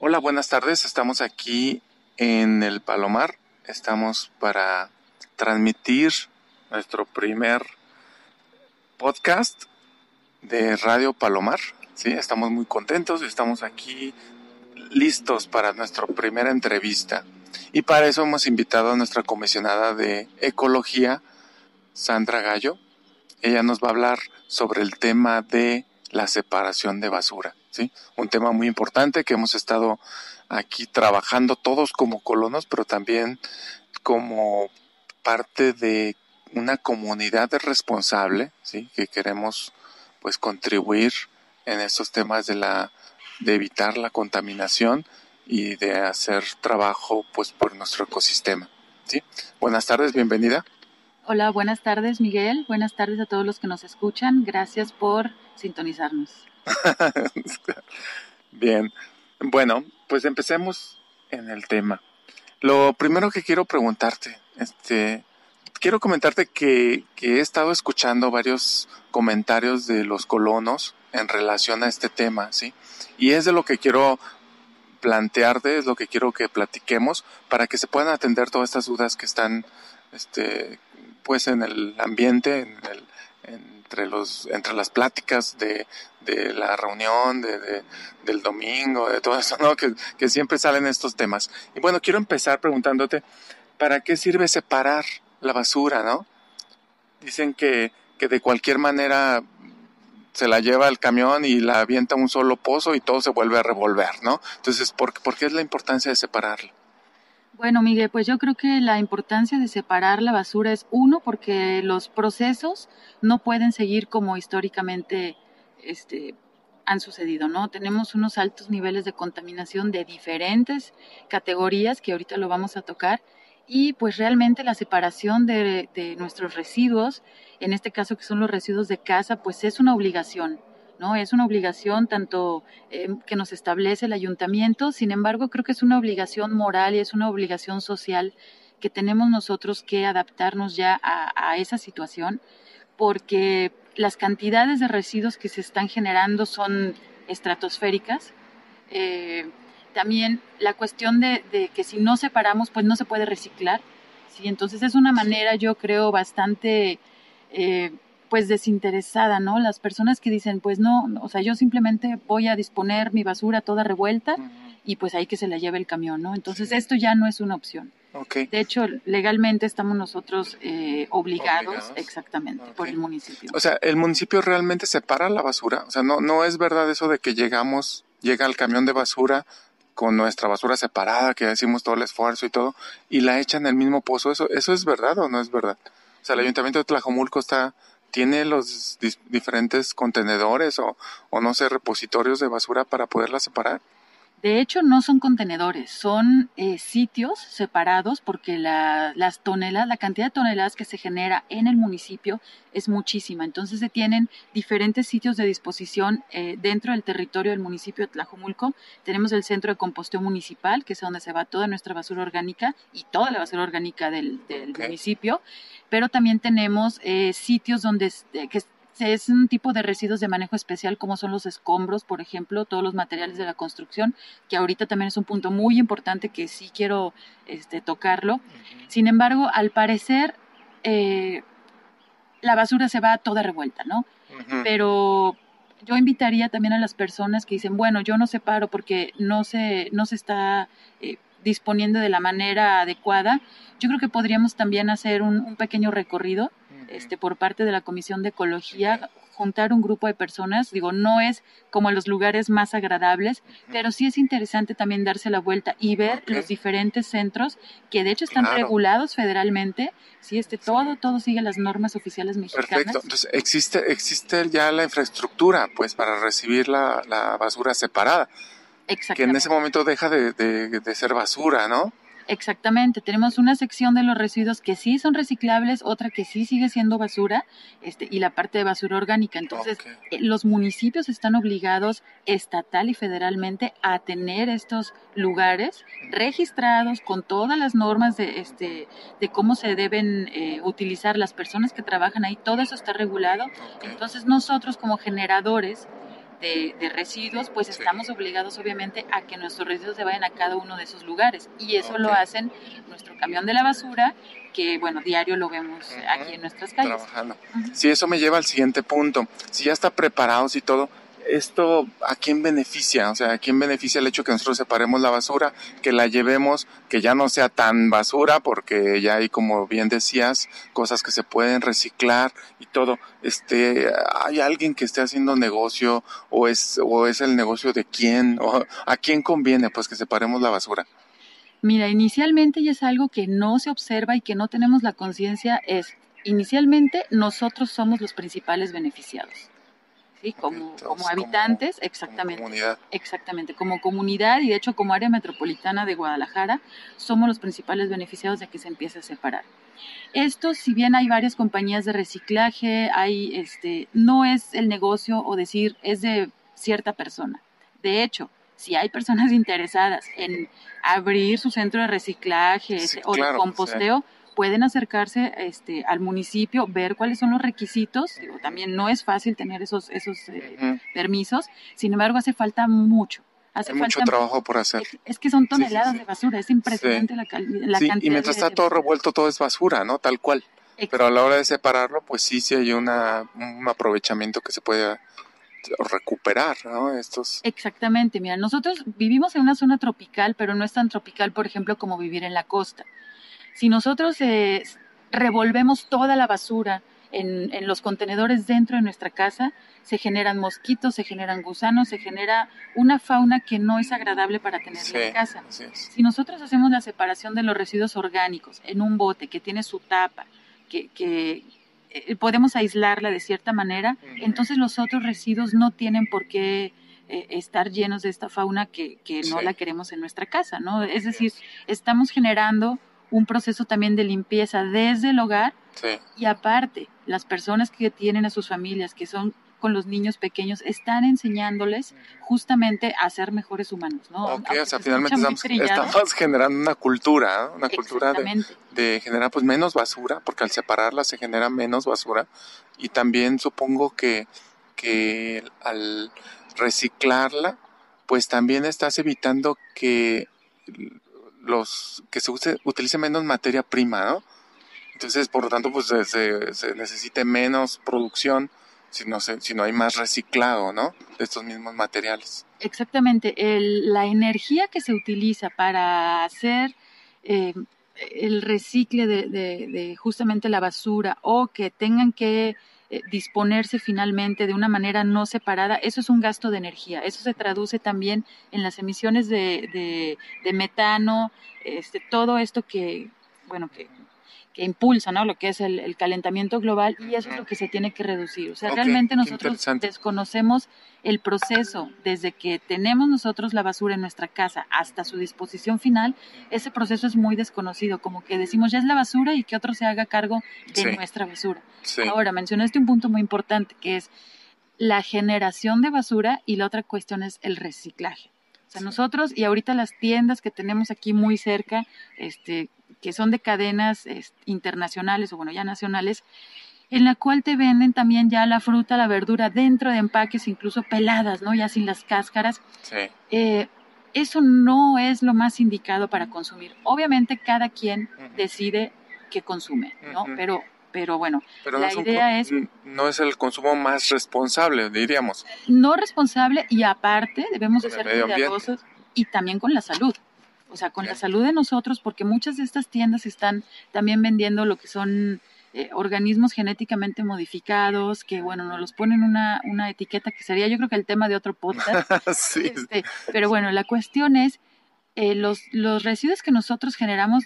Hola, buenas tardes. Estamos aquí en el Palomar. Estamos para transmitir nuestro primer podcast de Radio Palomar. Sí, estamos muy contentos. Estamos aquí listos para nuestra primera entrevista. Y para eso hemos invitado a nuestra comisionada de ecología, Sandra Gallo. Ella nos va a hablar sobre el tema de la separación de basura. ¿Sí? Un tema muy importante que hemos estado aquí trabajando todos como colonos, pero también como parte de una comunidad responsable, ¿sí? Que queremos pues contribuir en estos temas de la de evitar la contaminación y de hacer trabajo pues por nuestro ecosistema. Buenas tardes, bienvenida. Hola, buenas tardes Miguel, buenas tardes a todos los que nos escuchan, gracias por sintonizarnos. Bien, bueno, pues empecemos en el tema. Lo primero que quiero preguntarte, este, quiero comentarte que, que he estado escuchando varios comentarios de los colonos en relación a este tema, ¿sí? Y es de lo que quiero plantearte, es lo que quiero que platiquemos para que se puedan atender todas estas dudas que están, este, pues en el ambiente, en el, entre los, entre las pláticas de, de la reunión, de, del domingo, de todo eso, ¿no? Que, que siempre salen estos temas. Y bueno, quiero empezar preguntándote, ¿para qué sirve separar la basura, no? Dicen que, que de cualquier manera se la lleva el camión y la avienta a un solo pozo y todo se vuelve a revolver, ¿no? Entonces, ¿por, ¿por qué es la importancia de separarla? Bueno, Miguel, pues yo creo que la importancia de separar la basura es uno, porque los procesos no pueden seguir como históricamente este, han sucedido, ¿no? Tenemos unos altos niveles de contaminación de diferentes categorías que ahorita lo vamos a tocar y pues realmente la separación de, de nuestros residuos, en este caso que son los residuos de casa, pues es una obligación. ¿No? Es una obligación tanto eh, que nos establece el ayuntamiento, sin embargo, creo que es una obligación moral y es una obligación social que tenemos nosotros que adaptarnos ya a, esa situación, porque las cantidades de residuos que se están generando son estratosféricas. Eh, también la cuestión de, que si no separamos, pues no se puede reciclar. ¿sí? Entonces es una manera, yo creo, bastante eh, pues desinteresada, ¿no? Las personas que dicen, pues no, o sea, yo simplemente voy a disponer mi basura toda revuelta y pues ahí que se la lleve el camión, ¿no? Entonces esto ya no es una opción. Okay. De hecho, legalmente estamos nosotros eh, obligados, exactamente, por el municipio. O sea, ¿el municipio realmente separa la basura? O sea, no, no es verdad eso de que llegamos, llega el camión de basura con nuestra basura separada, que hicimos todo el esfuerzo y todo, y la echan en el mismo pozo. ¿Eso, ¿Eso es verdad o no es verdad? O sea, el ayuntamiento de Tlajomulco está tiene los diferentes contenedores o, o, no sé, repositorios de basura para poderla separar? De hecho, no son contenedores, son eh, sitios separados porque la, las toneladas, la cantidad de toneladas que se genera en el municipio es muchísima. Entonces se tienen diferentes sitios de disposición eh, dentro del territorio del municipio de Tlajomulco. Tenemos el centro de composteo municipal, que es donde se va toda nuestra basura orgánica y toda la basura orgánica del, del municipio. Pero también tenemos eh, sitios donde que es un tipo de residuos de manejo especial como son los escombros, por ejemplo, todos los materiales de la construcción, que ahorita también es un punto muy importante que sí quiero este, tocarlo. Sin embargo, al parecer, eh, la basura se va toda revuelta, ¿no? Pero yo invitaría también a las personas que dicen, bueno, yo no separo porque no se, no se está eh, disponiendo de la manera adecuada. Yo creo que podríamos también hacer un pequeño recorrido este, por parte de la Comisión de Ecología, juntar un grupo de personas, digo, no es como los lugares más agradables, pero sí es interesante también darse la vuelta y ver los diferentes centros que de hecho están regulados federalmente, sí, este, todo, todo sigue las normas oficiales mexicanas. Perfecto, entonces existe, existe ya la infraestructura, pues, para recibir la, basura separada. Que en ese momento deja de ser basura, ¿no? Exactamente, tenemos una sección de los residuos que sí son reciclables, otra que sí sigue siendo basura, este, y la parte de basura orgánica. Entonces, eh, los municipios están obligados estatal y federalmente a tener estos lugares registrados con todas las normas de, este, de cómo se deben eh, utilizar las personas que trabajan ahí. Todo eso está regulado. Entonces, nosotros como generadores de, residuos, pues estamos obligados obviamente a que nuestros residuos se vayan a cada uno de esos lugares. Y eso lo hacen nuestro camión de la basura, que bueno, diario lo vemos aquí en nuestras calles. Trabajando. Sí, eso me lleva al siguiente punto. Si ya está preparados y todo, esto a quién beneficia, o sea, a quién beneficia el hecho que nosotros separemos la basura, que la llevemos, que ya no sea tan basura, porque ya hay, como bien decías, cosas que se pueden reciclar y todo. Este, hay alguien que esté haciendo negocio o es o es el negocio de quién o a quién conviene, pues que separemos la basura. Mira, inicialmente y es algo que no se observa y que no tenemos la conciencia es inicialmente nosotros somos los principales beneficiados. Como, como habitantes, exactamente. Como comunidad. Exactamente, como comunidad y de hecho como área metropolitana de Guadalajara, somos los principales beneficiados de que se empiece a separar. Esto, si bien hay varias compañías de reciclaje, hay, este, no es el negocio o decir es de cierta persona. De hecho, si hay personas interesadas en abrir su centro de reciclaje o de composteo, pueden acercarse este, al municipio, ver cuáles son los requisitos. también no es fácil tener esos, esos eh, permisos, sin embargo hace falta mucho. Hace Hay mucho trabajo por hacer. Es, que son toneladas de basura, es impresionante la, la cantidad. Y mientras está todo revuelto, todo es basura, ¿no? Tal cual. Pero a la hora de separarlo, pues sí, sí hay una, un aprovechamiento que se puede recuperar, ¿no? Estos... Exactamente, mira, nosotros vivimos en una zona tropical, pero no es tan tropical, por ejemplo, como vivir en la costa. Si nosotros eh, revolvemos toda la basura en, los contenedores dentro de nuestra casa, se generan mosquitos, se generan gusanos, se genera una fauna que no es agradable para tener en casa. Si nosotros hacemos la separación de los residuos orgánicos en un bote que tiene su tapa, que, eh, podemos aislarla de cierta manera, entonces los otros residuos no tienen por qué eh, estar llenos de esta fauna que, no la queremos en nuestra casa, ¿no? Es decir, estamos generando un proceso también de limpieza desde el hogar y aparte las personas que tienen a sus familias, que son con los niños pequeños, están enseñándoles justamente a ser mejores humanos, ¿no? Ok, o sea, finalmente estamos, generando una cultura, una cultura de, generar pues menos basura, porque al separarla se genera menos basura. Y también supongo que, que al reciclarla, pues también estás evitando que los que se use, utilice menos materia prima, ¿no? Entonces, por lo tanto, pues se, se necesite menos producción si no, se, si no hay más reciclado, ¿no? De estos mismos materiales. Exactamente. El, la energía que se utiliza para hacer eh, el recicle de, de, de, justamente la basura o que tengan que disponerse finalmente de una manera no separada, eso es un gasto de energía. Eso se traduce también en las emisiones de, de, metano, este, todo esto que, bueno, que, que impulsa ¿no? lo que es el, calentamiento global y eso es lo que se tiene que reducir. O sea, realmente nosotros desconocemos el proceso desde que tenemos nosotros la basura en nuestra casa hasta su disposición final. Ese proceso es muy desconocido, como que decimos ya es la basura y que otro se haga cargo de nuestra basura. Ahora, mencionaste un punto muy importante que es la generación de basura y la otra cuestión es el reciclaje. O sea, nosotros y ahorita las tiendas que tenemos aquí muy cerca, este, que son de cadenas internacionales o bueno, ya nacionales, en la cual te venden también ya la fruta, la verdura dentro de empaques, incluso peladas, ¿no? Ya sin las cáscaras. Sí. Eh, eso no es lo más indicado para consumir. Obviamente cada quien decide qué consume, ¿no? Pero pero bueno, la idea es... No es el consumo más responsable, diríamos. No responsable y aparte debemos de ser cuidadosos y también con la salud o sea, con la salud de nosotros, porque muchas de estas tiendas están también vendiendo lo que son eh, organismos genéticamente modificados, que bueno, nos los ponen una, una etiqueta que sería yo creo que el tema de otro podcast. sí. Este, pero bueno, la cuestión es, eh, los, los residuos que nosotros generamos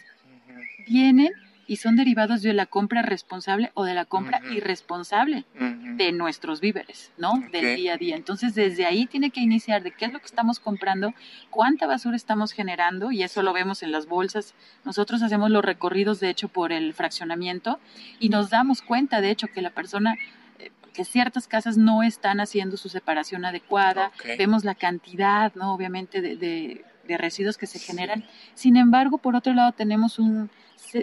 vienen y son derivados de la compra responsable o de la compra irresponsable de nuestros víveres, ¿no? Del día a día. Entonces, desde ahí tiene que iniciar de qué es lo que estamos comprando, cuánta basura estamos generando, y eso lo vemos en las bolsas. Nosotros hacemos los recorridos, de hecho, por el fraccionamiento y nos damos cuenta, de hecho, que la persona eh, que ciertas casas no están haciendo su separación adecuada, vemos la cantidad, ¿no? Obviamente de, residuos que se generan. Sin embargo, por otro lado, tenemos un,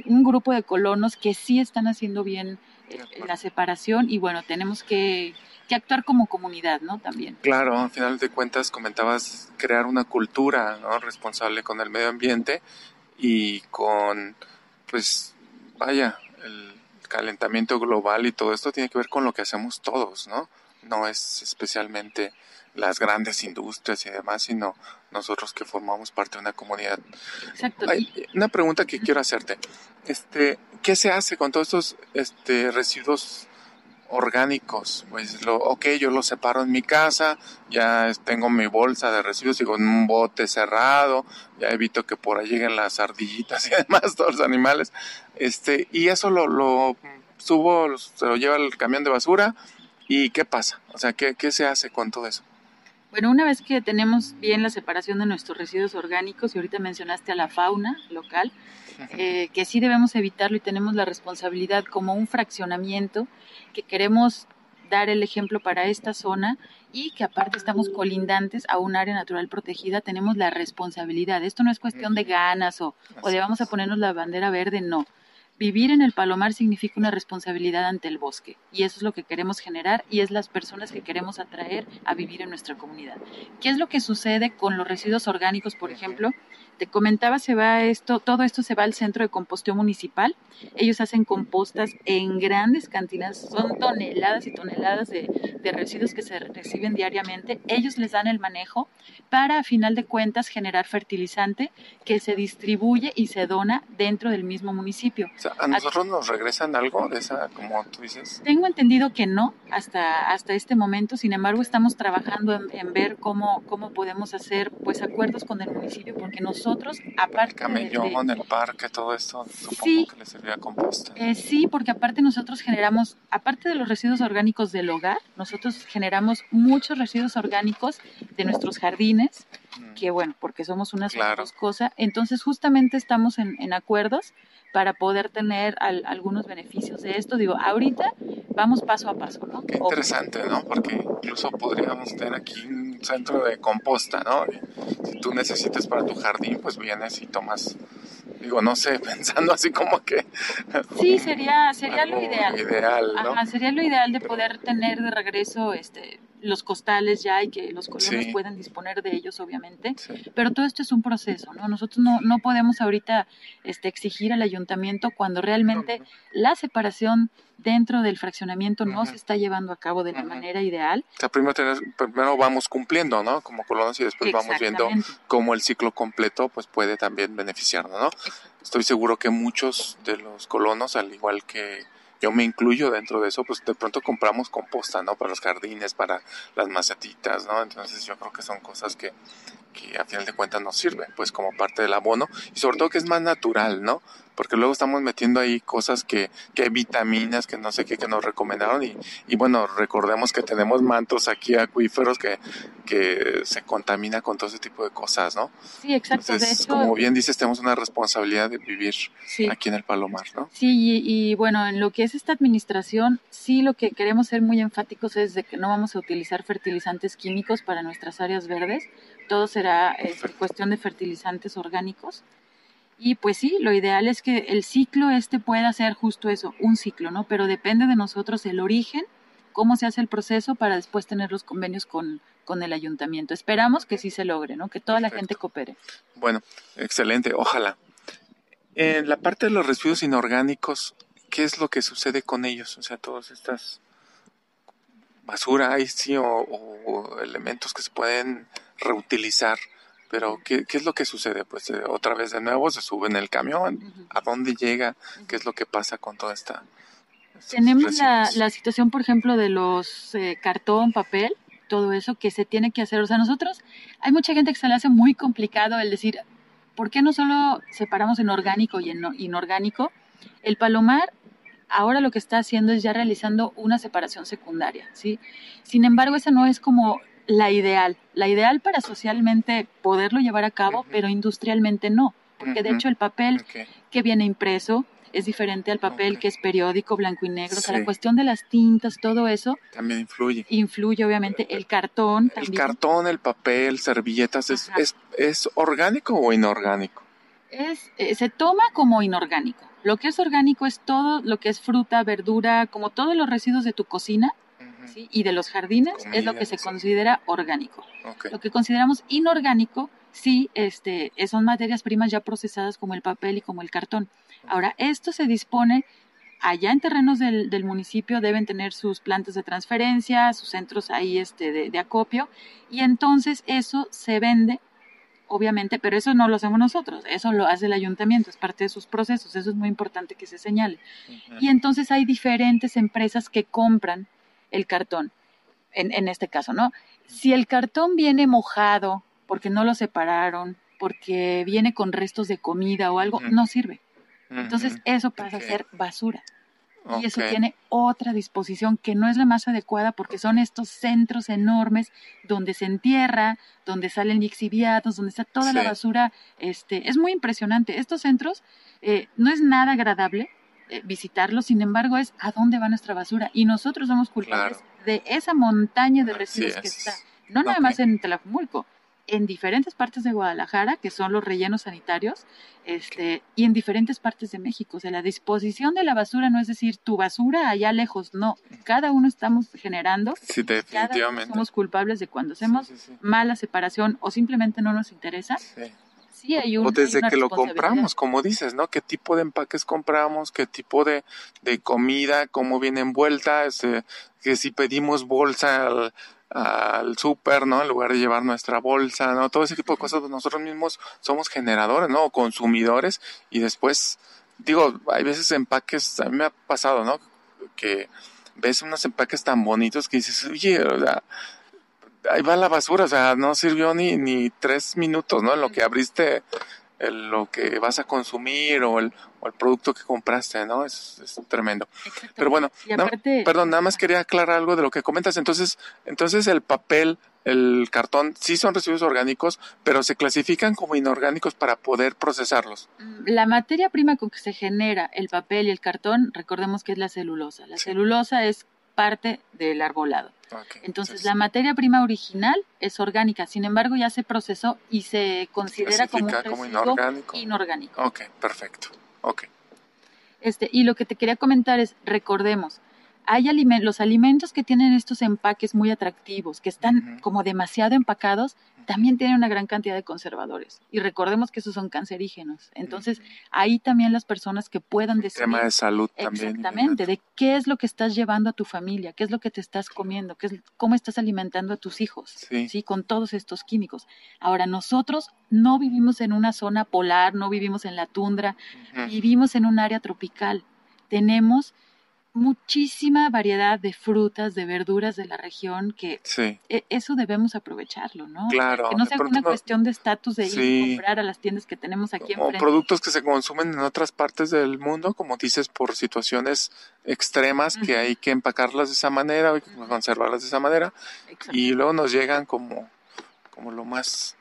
un grupo de colonos que sí están haciendo bien eh, la separación y bueno, tenemos que, que, actuar como comunidad, ¿no? También. Claro, al final de cuentas comentabas crear una cultura ¿no? responsable con el medio ambiente y con, pues, vaya, el calentamiento global y todo esto tiene que ver con lo que hacemos todos, ¿no? No es especialmente las grandes industrias y demás, sino nosotros que formamos parte de una comunidad. Exacto. Hay una pregunta que quiero hacerte. Este, ¿qué se hace con todos estos este, residuos orgánicos? Pues lo, ok, yo los separo en mi casa, ya tengo mi bolsa de residuos, digo, en un bote cerrado, ya evito que por ahí lleguen las ardillitas y demás, todos los animales, este, y eso lo, lo subo, se lo lleva el camión de basura, ¿y qué pasa? O sea, ¿qué, qué se hace con todo eso? Bueno, una vez que tenemos bien la separación de nuestros residuos orgánicos, y ahorita mencionaste a la fauna local, eh, que sí debemos evitarlo y tenemos la responsabilidad como un fraccionamiento que queremos dar el ejemplo para esta zona y que aparte estamos colindantes a un área natural protegida, tenemos la responsabilidad. Esto no es cuestión de ganas o, o de vamos a ponernos la bandera verde, no. Vivir en el Palomar significa una responsabilidad ante el bosque y eso es lo que queremos generar y es las personas que queremos atraer a vivir en nuestra comunidad. ¿Qué es lo que sucede con los residuos orgánicos, por ejemplo? Te comentaba, se va esto, todo esto se va al centro de composteo municipal. Ellos hacen compostas en grandes cantidades, son toneladas y toneladas de, de residuos que se reciben diariamente. Ellos les dan el manejo para, a final de cuentas, generar fertilizante que se distribuye y se dona dentro del mismo municipio. O sea, ¿A nosotros nos regresan algo de esa, como tú dices? Tengo entendido que no hasta, hasta este momento, sin embargo, estamos trabajando en, en ver cómo, cómo podemos hacer pues acuerdos con el municipio porque nos nosotros, aparte... El camellón, de, el parque, todo esto, supongo Sí. que le servía composta. Eh, sí, porque aparte nosotros generamos, aparte de los residuos orgánicos del hogar, nosotros generamos muchos residuos orgánicos de nuestros jardines, Mm. que bueno, porque somos una sola Claro. cosa, entonces justamente estamos en, en acuerdos para poder tener al- algunos beneficios de esto. Digo, ahorita vamos paso a paso, ¿no? Qué interesante, ¿no? Porque incluso podríamos tener aquí un centro de composta, ¿no? Y si tú necesitas para tu jardín, pues vienes y tomas, digo, no sé, pensando así como que... Sí, sería, sería lo ideal. Ideal, ¿no? Ajá, sería lo ideal de poder tener de regreso este los costales ya y que los colonos Sí. puedan disponer de ellos, obviamente. Sí. Pero todo esto es un proceso, ¿no? Nosotros no, no podemos ahorita este, exigir al ayuntamiento cuando realmente la separación dentro del fraccionamiento no Ujú. se está llevando a cabo de la Ujú. manera ideal. O sea, primero, primero vamos cumpliendo, ¿no? Como colonos y después vamos viendo cómo el ciclo completo pues puede también beneficiarnos, ¿no? Estoy seguro que muchos de los colonos, al igual que yo me incluyo dentro de eso, pues de pronto compramos composta, ¿no? Para los jardines, para las macetitas, ¿no? Entonces yo creo que son cosas que, que a final de cuentas nos sirven, pues como parte del abono y sobre todo que es más natural, ¿no? Porque luego estamos metiendo ahí cosas que, que vitaminas, que no sé qué, que nos recomendaron y, y bueno, recordemos que tenemos mantos aquí acuíferos que, que se contamina con todo ese tipo de cosas, ¿no? Sí, exacto. Entonces, de hecho, como bien dices, tenemos una responsabilidad de vivir sí. aquí en el Palomar, ¿no? Sí, y, y, bueno, en lo que es esta administración, sí lo que queremos ser muy enfáticos es de que no vamos a utilizar fertilizantes químicos para nuestras áreas verdes, todo será eh, Perfecto. cuestión de fertilizantes orgánicos. Y pues sí, lo ideal es que el ciclo este pueda ser justo eso, un ciclo, ¿no? Pero depende de nosotros el origen, cómo se hace el proceso para después tener los convenios con, con el ayuntamiento. Esperamos que sí se logre, ¿no? Que toda la gente coopere. Bueno, excelente, ojalá. En la parte de los residuos inorgánicos, ¿qué es lo que sucede con ellos? O sea, todas estas basura, ahí sí, o, o elementos que se pueden reutilizar, pero ¿qué, qué es lo que sucede? Pues eh, otra vez de nuevo se sube en el camión. ¿a dónde llega? ¿Qué es lo que pasa con toda esta... Tenemos la, la situación, por ejemplo, de los eh, cartón, papel, todo eso que se tiene que hacer. O sea, nosotros, hay mucha gente que se le hace muy complicado el decir, ¿por qué no solo separamos en orgánico y en no- inorgánico? El palomar ahora lo que está haciendo es ya realizando una separación secundaria, ¿sí? Sin embargo, esa no es como la ideal. La ideal para socialmente poderlo llevar a cabo, pero industrialmente no. Porque de hecho el papel que viene impreso, es diferente al papel que es periódico, blanco y negro. O sea, la cuestión de las tintas, todo eso. También influye. Influye, obviamente. El cartón también. El cartón, el papel, servilletas, ¿es, es, ¿es, orgánico o inorgánico? Es, eh, se toma como inorgánico. Lo que es orgánico es todo lo que es fruta, verdura, como todos los residuos de tu cocina y de los jardines, es lo que se considera orgánico. Lo que consideramos inorgánico, sí, este, son materias primas ya procesadas como el papel y como el cartón. Ahora, esto se dispone allá en terrenos del, del, municipio deben tener sus plantas de transferencia, sus centros ahí este, de, de, acopio, y entonces eso se vende obviamente, pero eso no lo hacemos nosotros, eso lo hace el ayuntamiento, es parte de sus procesos, eso es muy importante que se señale. Y entonces hay diferentes empresas que compran el cartón, en, en este caso, ¿no? Si el cartón viene mojado porque no lo separaron, porque viene con restos de comida o algo, no sirve. Entonces eso pasa a ser basura. Y eso tiene otra disposición que no es la más adecuada porque son estos centros enormes donde se entierra, donde salen lixiviados, donde está toda la basura. Este, es muy impresionante. Estos centros eh, no es nada agradable eh, visitarlos, sin embargo es a dónde va nuestra basura. Y nosotros somos culpables de esa montaña de residuos que está. No nada más en Tlajumulco, en diferentes partes de Guadalajara, que son los rellenos sanitarios, este, y en diferentes partes de México. O sea, la disposición de la basura no es decir tu basura allá lejos, no. Cada uno estamos generando. Sí, definitivamente. somos culpables de cuando hacemos mala separación o simplemente no nos interesa. Sí. hay un, o desde que lo compramos, como dices, ¿no? ¿Qué tipo de empaques compramos? ¿Qué tipo de, de comida? ¿Cómo viene envuelta? Este, que si pedimos bolsa al súper, ¿no? En lugar de llevar nuestra bolsa, ¿no? Todo ese tipo de cosas, nosotros mismos somos generadores, ¿no? consumidores y después, digo, hay veces empaques, a mí me ha pasado, ¿no? Que ves unos empaques tan bonitos que dices, oye, o sea, ahí va la basura, o sea, no sirvió ni, ni tres minutos, ¿no? En lo que abriste lo que vas a consumir o el, o el producto que compraste, ¿no? Es, es tremendo. Pero bueno, perdón, nada más quería aclarar algo de lo que comentas. Entonces, entonces el papel, el cartón, sí son residuos orgánicos, pero se clasifican como inorgánicos para poder procesarlos. Mm, la materia prima con que se genera el papel y el cartón, recordemos que es la celulosa. La celulosa es parte del arbolado. Entonces, la materia prima original es orgánica, sin embargo, ya se procesó y se considera como, un inorgánico. inorgánico. Ok, perfecto. Ok. Este, y lo que te quería comentar es, recordemos, hay los alimentos que tienen estos empaques muy atractivos, que están como demasiado empacados, también tienen una gran cantidad de conservadores. Y recordemos que esos son cancerígenos. Entonces, ahí también las personas que puedan decir... Tema de salud también. Exactamente, de qué es lo que estás llevando a tu familia, qué es lo que te estás comiendo, qué es, cómo estás alimentando a tus hijos, sí. Con todos estos químicos. Ahora, nosotros no vivimos en una zona polar, no vivimos en la tundra, vivimos en un área tropical. Tenemos muchísima variedad de frutas, de verduras de la región, que e, eso debemos aprovecharlo, ¿no? Claro. Que no sea una cuestión de estatus de ir a comprar a las tiendas que tenemos aquí en O productos que se consumen en otras partes del mundo, como dices, por situaciones extremas que hay que empacarlas de esa manera, hay que conservarlas de esa manera, y luego nos llegan como, como lo más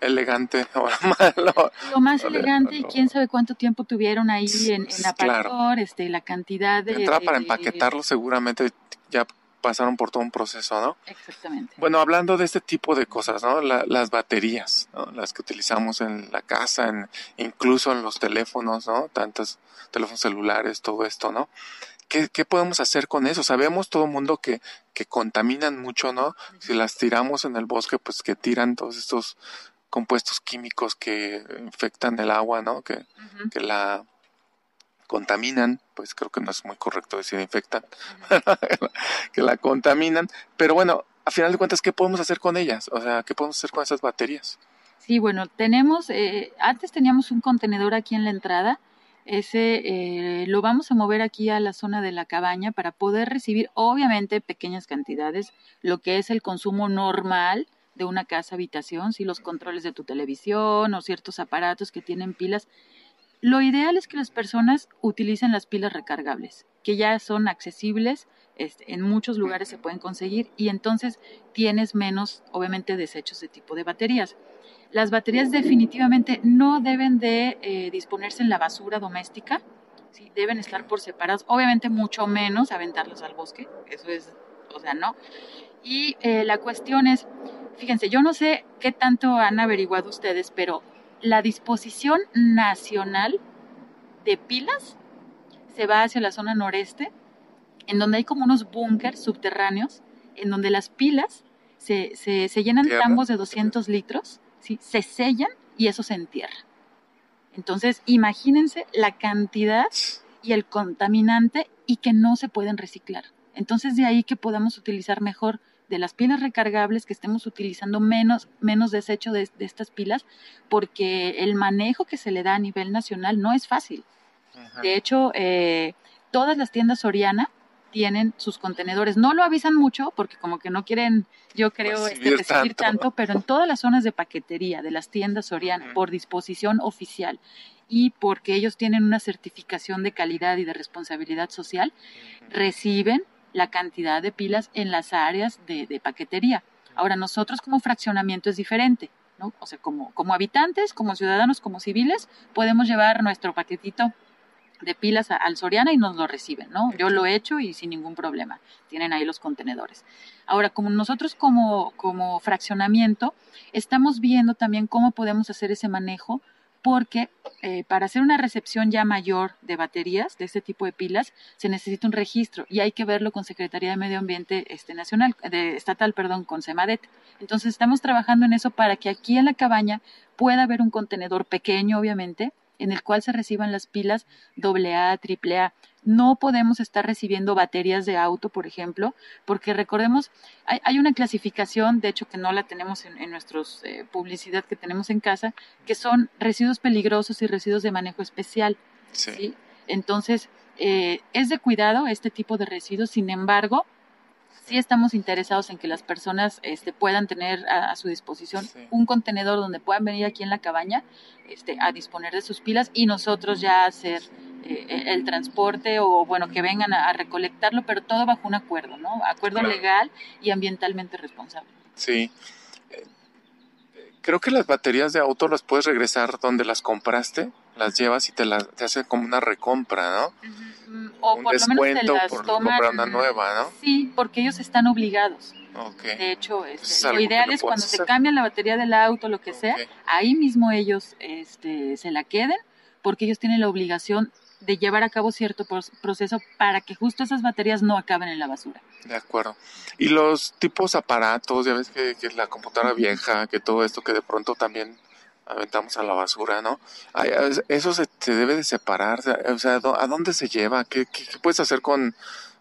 elegante o malo. Lo más elegante y quién sabe cuánto tiempo tuvieron ahí en, en aparador, este, la cantidad de... Entrada para empaquetarlo seguramente ya pasaron por todo un proceso, ¿no? Exactamente. Bueno, hablando de este tipo de cosas, ¿no? las baterías, ¿no? Las que utilizamos en la casa, en, incluso en los teléfonos, ¿no? Tantos teléfonos celulares, todo esto, ¿no? ¿Qué, ¿Qué, podemos hacer con eso? Sabemos todo el mundo que, que contaminan mucho, ¿no? Si las tiramos en el bosque, pues que tiran todos estos compuestos químicos que infectan el agua, ¿no? Que, que la contaminan, pues creo que no es muy correcto decir infectan, que la contaminan, pero bueno, a final de cuentas, ¿qué podemos hacer con ellas? O sea, ¿qué podemos hacer con esas baterías? Sí, bueno, tenemos, eh, antes teníamos un contenedor aquí en la entrada, ese eh, lo vamos a mover aquí a la zona de la cabaña para poder recibir, obviamente, pequeñas cantidades, lo que es el consumo normal, de una casa habitación, si los controles de tu televisión o ciertos aparatos que tienen pilas. Lo ideal es que las personas utilicen las pilas recargables, que ya son accesibles, este, en muchos lugares se pueden conseguir y entonces tienes menos, obviamente, desechos de tipo de baterías. Las baterías definitivamente no deben de eh, disponerse en la basura doméstica, ¿sí? Deben estar por separados. Obviamente mucho menos aventarlos al bosque, eso es, o sea, no. Y eh, la cuestión es, fíjense, yo no sé qué tanto han averiguado ustedes, pero la disposición nacional de pilas se va hacia la zona noreste, en donde hay como unos búnkers subterráneos, en donde las pilas se, se, se llenan tambos de 200 litros, ¿sí? se sellan y eso se entierra. Entonces, imagínense la cantidad y el contaminante y que no se pueden reciclar. Entonces, de ahí que podamos utilizar mejor de las pilas recargables, que estemos utilizando menos, menos desecho de, estas pilas, porque el manejo que se le da a nivel nacional no es fácil. De hecho, eh, todas las tiendas Soriana tienen sus contenedores. No lo avisan mucho porque como que no quieren, yo creo, recibir, este, recibir tanto. pero en todas las zonas de paquetería de las tiendas Soriana, por disposición oficial y porque ellos tienen una certificación de calidad y de responsabilidad social, reciben la cantidad de pilas en las áreas de, paquetería. Ahora, nosotros como fraccionamiento es diferente. ¿no? O sea, como, como habitantes, como ciudadanos, como civiles, podemos llevar nuestro paquetito de pilas al Soriana y nos lo reciben, ¿no? Yo lo he hecho y sin ningún problema. Tienen ahí los contenedores. Ahora, como nosotros como, como fraccionamiento, estamos viendo también cómo podemos hacer ese manejo porque eh, para hacer una recepción ya mayor de baterías de este tipo de pilas se necesita un registro y hay que verlo con Secretaría de Medio Ambiente este, nacional, de, estatal, perdón, con SEMADET. Entonces estamos trabajando en eso para que aquí en la cabaña pueda haber un contenedor pequeño, obviamente, en el cual se reciban las pilas AA, AAA. No podemos estar recibiendo baterías de auto, por ejemplo, porque recordemos, hay, una clasificación, de hecho que no la tenemos en, en nuestra eh, publicidad que tenemos en casa, que son residuos peligrosos y residuos de manejo especial. Sí. Entonces, eh, es de cuidado este tipo de residuos, sin embargo, sí estamos interesados en que las personas este, puedan tener a, su disposición un contenedor donde puedan venir aquí en la cabaña este, a disponer de sus pilas y nosotros ya hacer eh, el transporte o bueno que vengan a, recolectarlo, pero todo bajo un acuerdo, ¿no? Acuerdo legal y ambientalmente responsable. Sí. Creo que las baterías de auto las puedes regresar donde las compraste, las llevas y te las te hacen como una recompra, ¿no? Mm, o un por descuento lo menos por comprar una nueva, ¿no? Sí, porque ellos están obligados. De hecho, este, lo ideal es cuando se cambia la batería del auto, lo que sea, ahí mismo ellos este, se la queden, porque ellos tienen la obligación de llevar a cabo cierto proceso para que justo esas baterías no acaben en la basura. De acuerdo. Y los tipos aparatos, ya ves que, que la computadora vieja, que todo esto que de pronto también aventamos a la basura, ¿no? Eso se, debe de separar, o sea, ¿a dónde se lleva? ¿Qué, qué, puedes hacer con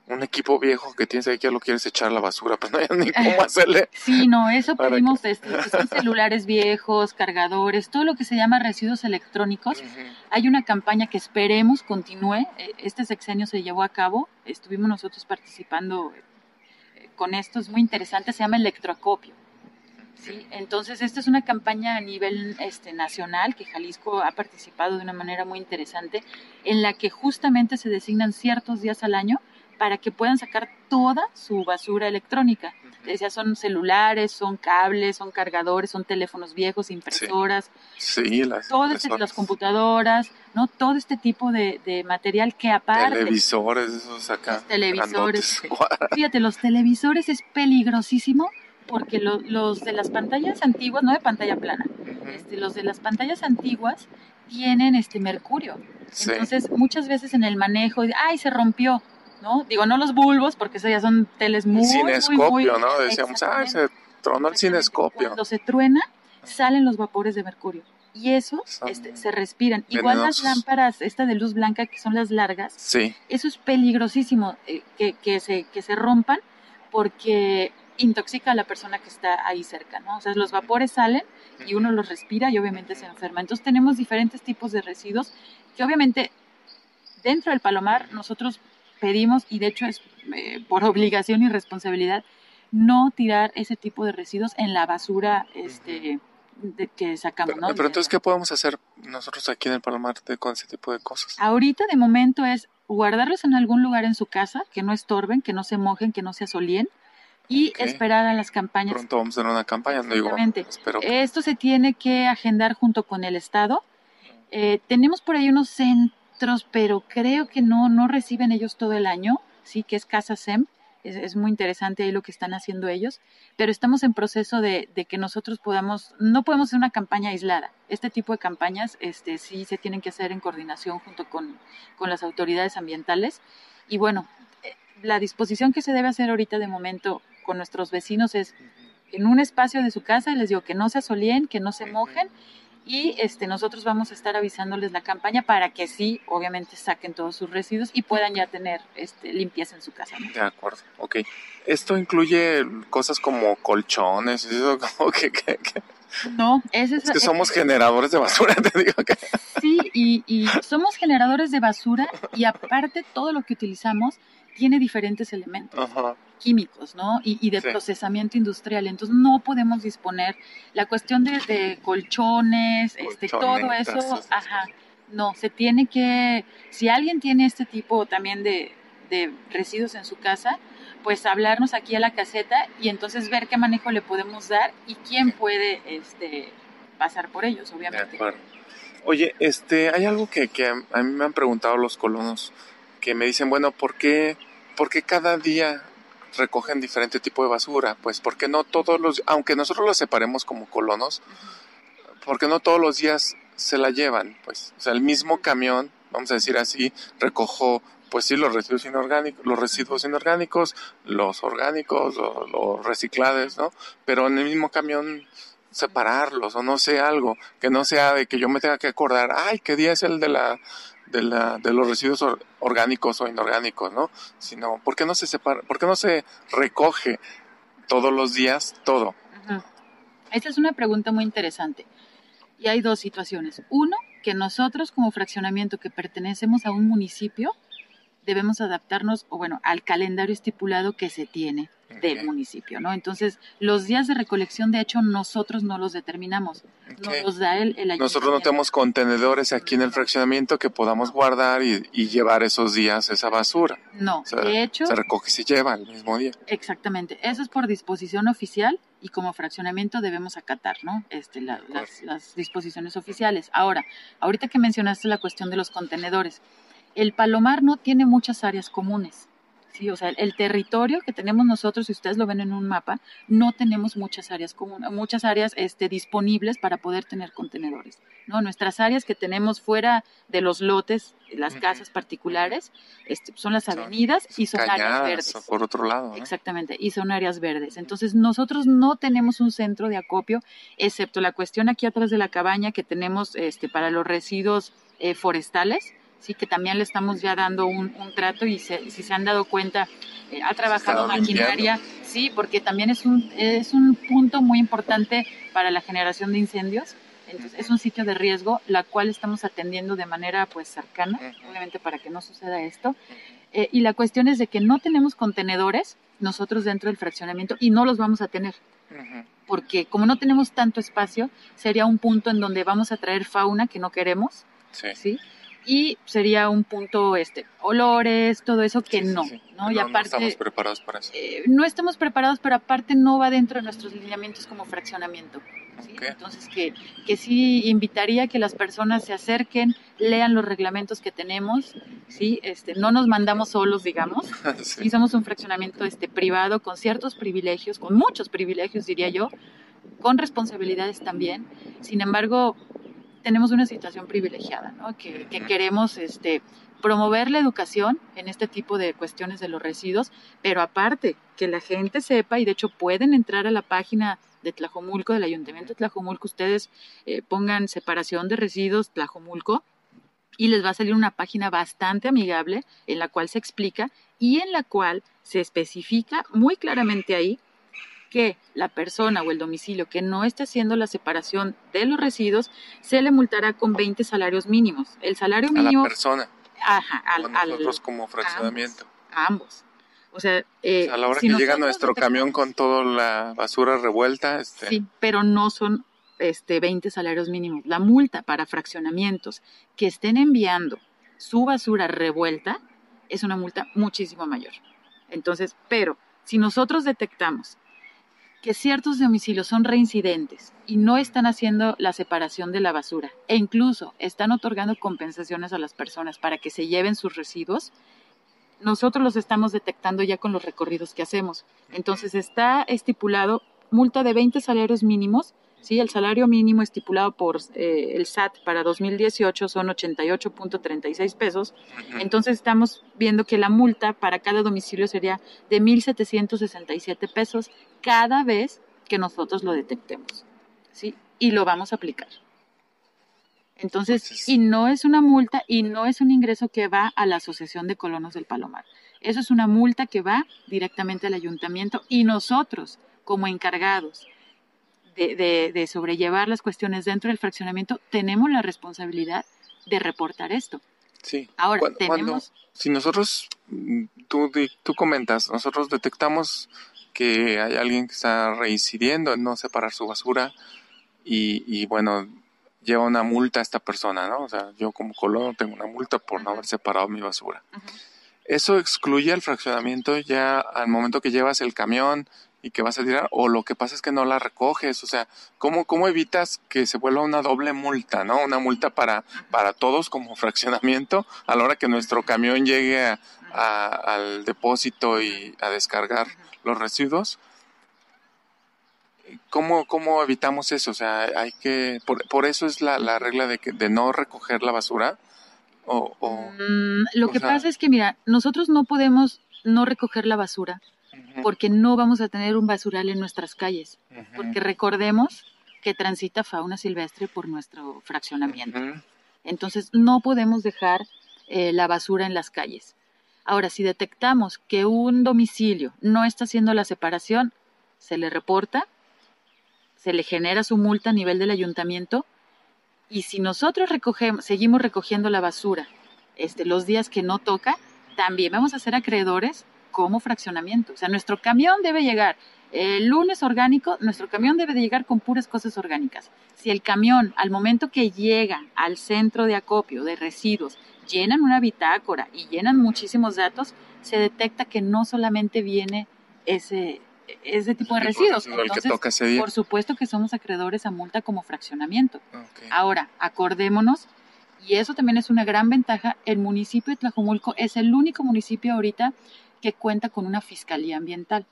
un equipo viejo que tienes ahí que ya lo quieres echar a la basura? Pues no hay ni cómo hacerle. Sí, no, eso pedimos, este, son celulares viejos, cargadores, todo lo que se llama residuos electrónicos. Hay una campaña que esperemos continúe, e, este sexenio se llevó a cabo, estuvimos nosotros participando eh, con esto, es muy interesante, se llama electroacopio. ¿Sí? Entonces, esta es una campaña a nivel este, nacional que Jalisco ha participado de una manera muy interesante, en la que justamente se designan ciertos días al año para que puedan sacar toda su basura electrónica. Decía, son celulares, son cables, son cargadores, son teléfonos viejos, impresoras, sí. las, todas este, las computadoras, ¿no? Todo este tipo de, de material que aparte... Televisores, esos acá. televisores. Fíjate, los televisores es peligrosísimo porque los de las pantallas antiguas, no de pantalla plana, este, los de las pantallas antiguas tienen este mercurio. Entonces, muchas veces en el manejo, ay, se rompió, ¿no? Digo, no los bulbos, porque esos ya son teles muy, cinescopio, muy, ¿no? Decíamos, ay, se tronó el cinescopio. Cuando se truena, salen los vapores de mercurio. Y esos este, se respiran. Igual las lámparas, esta de luz blanca, que son las largas, sí. eso es peligrosísimo, eh, que, que, se, que se rompan, porque intoxica a la persona que está ahí cerca, ¿no? O sea, los vapores salen y uno los respira y obviamente se enferma. Entonces tenemos diferentes tipos de residuos que obviamente dentro del palomar nosotros pedimos y de hecho es eh, por obligación y responsabilidad no tirar ese tipo de residuos en la basura este que sacamos, pero, ¿no? Pero entonces, ¿qué podemos hacer nosotros aquí en el Palomar con ese tipo de cosas? Ahorita, de momento, es guardarlos en algún lugar en su casa, que no estorben, que no se mojen, que no se asolien, y esperar a las campañas. Pronto vamos a tener una campaña, no digo, Esto se tiene que agendar junto con el Estado. Eh, tenemos por ahí unos filtros, pero creo que no, no reciben ellos todo el año, sí, que es Casa SEM. Es, muy interesante ahí lo que están haciendo ellos, pero estamos en proceso de, que nosotros podamos, no podemos hacer una campaña aislada. Este tipo de campañas este, sí se tienen que hacer en coordinación junto con, con las autoridades ambientales. Y bueno, eh, la disposición que se debe hacer ahorita de momento con nuestros vecinos es en un espacio de su casa, les digo que no se asolien, que no se mojen y este, nosotros vamos a estar avisándoles la campaña para que sí, obviamente, saquen todos sus residuos y puedan ya tener este, limpieza en su casa. De acuerdo, ok. Esto incluye cosas como colchones, eso como que... No, es, es, que somos generadores de basura, te digo que... Sí, y, y somos generadores de basura y aparte todo lo que utilizamos tiene diferentes elementos químicos, ¿no? Y, de procesamiento industrial. Entonces no podemos disponer la cuestión de, colchones, este, todo eso, ajá. No, se tiene que, si alguien tiene este tipo también de, de residuos en su casa, pues hablarnos aquí a la caseta y entonces ver qué manejo le podemos dar y quién puede este, pasar por ellos, obviamente. Oye, este, hay algo que, que a mí me han preguntado los colonos, que me dicen, bueno, ¿por qué ¿por qué cada día recogen diferente tipo de basura? Pues porque no todos los, aunque nosotros los separemos como colonos, porque no todos los días se la llevan, pues, o sea, el mismo camión, vamos a decir así, recojo, pues sí, los residuos inorgánicos, los residuos inorgánicos, los orgánicos o los reciclados, ¿no? Pero en el mismo camión separarlos o no sé algo, que no sea de que yo me tenga que acordar, ay, ¿qué día es el de la de, la, de los residuos orgánicos o inorgánicos, ¿no? Sino, ¿por qué no se separa, por qué no se recoge todos los días todo? Esta es una pregunta muy interesante. Y hay dos situaciones. Uno, que nosotros como fraccionamiento que pertenecemos a un municipio, debemos adaptarnos, o bueno, al calendario estipulado que se tiene del municipio, ¿no? Entonces, los días de recolección, de hecho, nosotros no los determinamos, nos los da el, el Nosotros no tenemos contenedores aquí en el fraccionamiento que podamos guardar y, llevar esos días esa basura. No, de hecho... Se recoge y se lleva el mismo día. Exactamente, eso es por disposición oficial y como fraccionamiento debemos acatar, ¿no? Este, las, las disposiciones oficiales. Ahora, ahorita que mencionaste la cuestión de los contenedores, el Palomar no tiene muchas áreas comunes. Sí, o sea, el, territorio que tenemos nosotros, si ustedes lo ven en un mapa, no tenemos muchas áreas comunes, muchas áreas este, disponibles para poder tener contenedores. ¿no? Nuestras áreas que tenemos fuera de los lotes, las casas particulares, este, son las avenidas y son áreas verdes. Por otro lado. Exactamente, y son áreas verdes. Entonces, nosotros no tenemos un centro de acopio, excepto la cuestión aquí atrás de la cabaña que tenemos este, para los residuos eh, forestales sí que también le estamos ya dando un, trato y si se han dado cuenta, eh, ha trabajado maquinaria, sí, porque también es un, es un punto muy importante para la generación de incendios. Entonces, es un sitio de riesgo, la cual estamos atendiendo de manera pues cercana, obviamente para que no suceda esto. Eh, y la cuestión es de que no tenemos contenedores nosotros dentro del fraccionamiento y no los vamos a tener. Porque como no tenemos tanto espacio, sería un punto en donde vamos a traer fauna que no queremos. Sí. ¿sí? Y sería un punto este olores todo eso que no, no y aparte no estamos preparados para eso. eh, no estamos preparados pero aparte no va dentro de nuestros lineamientos como fraccionamiento entonces que que sí invitaría a que las personas se acerquen lean los reglamentos que tenemos sí este no nos mandamos solos digamos. Sí. somos un fraccionamiento este privado con ciertos privilegios con muchos privilegios diría yo con responsabilidades también. Sin embargo tenemos una situación privilegiada, ¿no? que, queremos este, promover la educación en este tipo de cuestiones de los residuos, pero aparte, que la gente sepa, y de hecho pueden entrar a la página de Tlajomulco, del Ayuntamiento de Tlajomulco, ustedes eh, pongan separación de residuos Tlajomulco, y les va a salir una página bastante amigable en la cual se explica y en la cual se especifica muy claramente ahí que la persona o el domicilio que no esté haciendo la separación de los residuos se le multará con 20 salarios mínimos. El salario mínimo... A la persona. Ajá, al, nosotros como fraccionamiento. ambos. O sea, eh, a la hora que llega nuestro camión con toda la basura revuelta. Este... Sí, pero no son este, 20 salarios mínimos. La multa para fraccionamientos que estén enviando su basura revuelta es una multa muchísimo mayor. Entonces, pero si nosotros detectamos que ciertos domicilios son reincidentes y no están haciendo la separación de la basura e incluso están otorgando compensaciones a las personas para que se lleven sus residuos, nosotros los estamos detectando ya con los recorridos que hacemos. Entonces está estipulado multa de 20 salarios mínimos ¿sí? El salario mínimo estipulado por eh, el SAT para 2018 son 88.36 pesos. Entonces estamos viendo que la multa para cada domicilio sería de 1.767 pesos cada vez que nosotros lo detectemos. ¿sí? Y lo vamos a aplicar. Entonces, y no es una multa y no es un ingreso que va a la Asociación de Colonos del Palomar. Eso es una multa que va directamente al ayuntamiento y nosotros, como encargados de, sobrellevar las cuestiones dentro del fraccionamiento, tenemos la responsabilidad de reportar esto. Sí. Ahora, tenemos... si nosotros, mm, tú, tú comentas, nosotros detectamos que hay alguien que está reincidiendo en no separar su basura y, bueno, lleva una multa a esta persona, ¿no? O sea, yo como colono tengo una multa por no haber separado mi basura. Eso excluye el fraccionamiento ya al momento que llevas el camión y que vas a tirar, o lo que pasa es que no la recoges, o sea, ¿cómo, cómo evitas que se vuelva una doble multa, ¿no? Una multa para, para todos como fraccionamiento a la hora que nuestro camión llegue al depósito y a descargar los residuos. ¿Cómo, ¿Cómo evitamos eso? O sea, hay que, por, eso es la, la regla de, que, de no recoger la basura. O, mm, lo que pasa es que, mira, nosotros no podemos no recoger la basura porque no vamos a tener un basural en nuestras calles, porque recordemos que transita fauna silvestre por nuestro fraccionamiento. Entonces no podemos dejar eh, la basura en las calles. Ahora, si detectamos que un domicilio no está haciendo la separación, se le reporta, se le genera su multa a nivel del ayuntamiento y si nosotros recogemos, seguimos recogiendo la basura este, los días que no toca, también vamos a ser acreedores como fraccionamiento. O sea, nuestro camión debe llegar el lunes orgánico, nuestro camión debe de llegar con puras cosas orgánicas. Si el camión, al momento que llega al centro de acopio de residuos, llenan una bitácora y llenan muchísimos datos, se detecta que no solamente viene ese, ese tipo de residuos. Entonces, por supuesto que somos acreedores a multa como fraccionamiento. Ahora, acordémonos, y eso también es una gran ventaja, el municipio de Tlajomulco es el único municipio ahorita que cuenta con una fiscalía ambiental,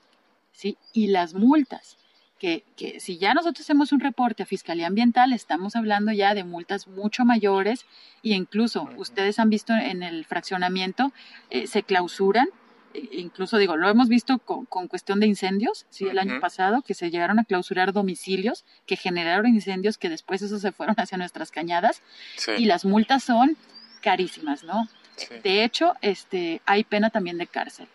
¿sí? Y las multas, que, que, si ya nosotros hacemos un reporte a Fiscalía Ambiental, estamos hablando ya de multas mucho mayores e incluso ustedes han visto en el fraccionamiento, eh, se clausuran, e incluso digo, lo hemos visto con, cuestión de incendios, sí, el año pasado, que se llegaron a clausurar domicilios que generaron incendios que después esos se fueron hacia nuestras cañadas y las multas son carísimas, ¿no? De hecho, este, hay pena también de cárcel.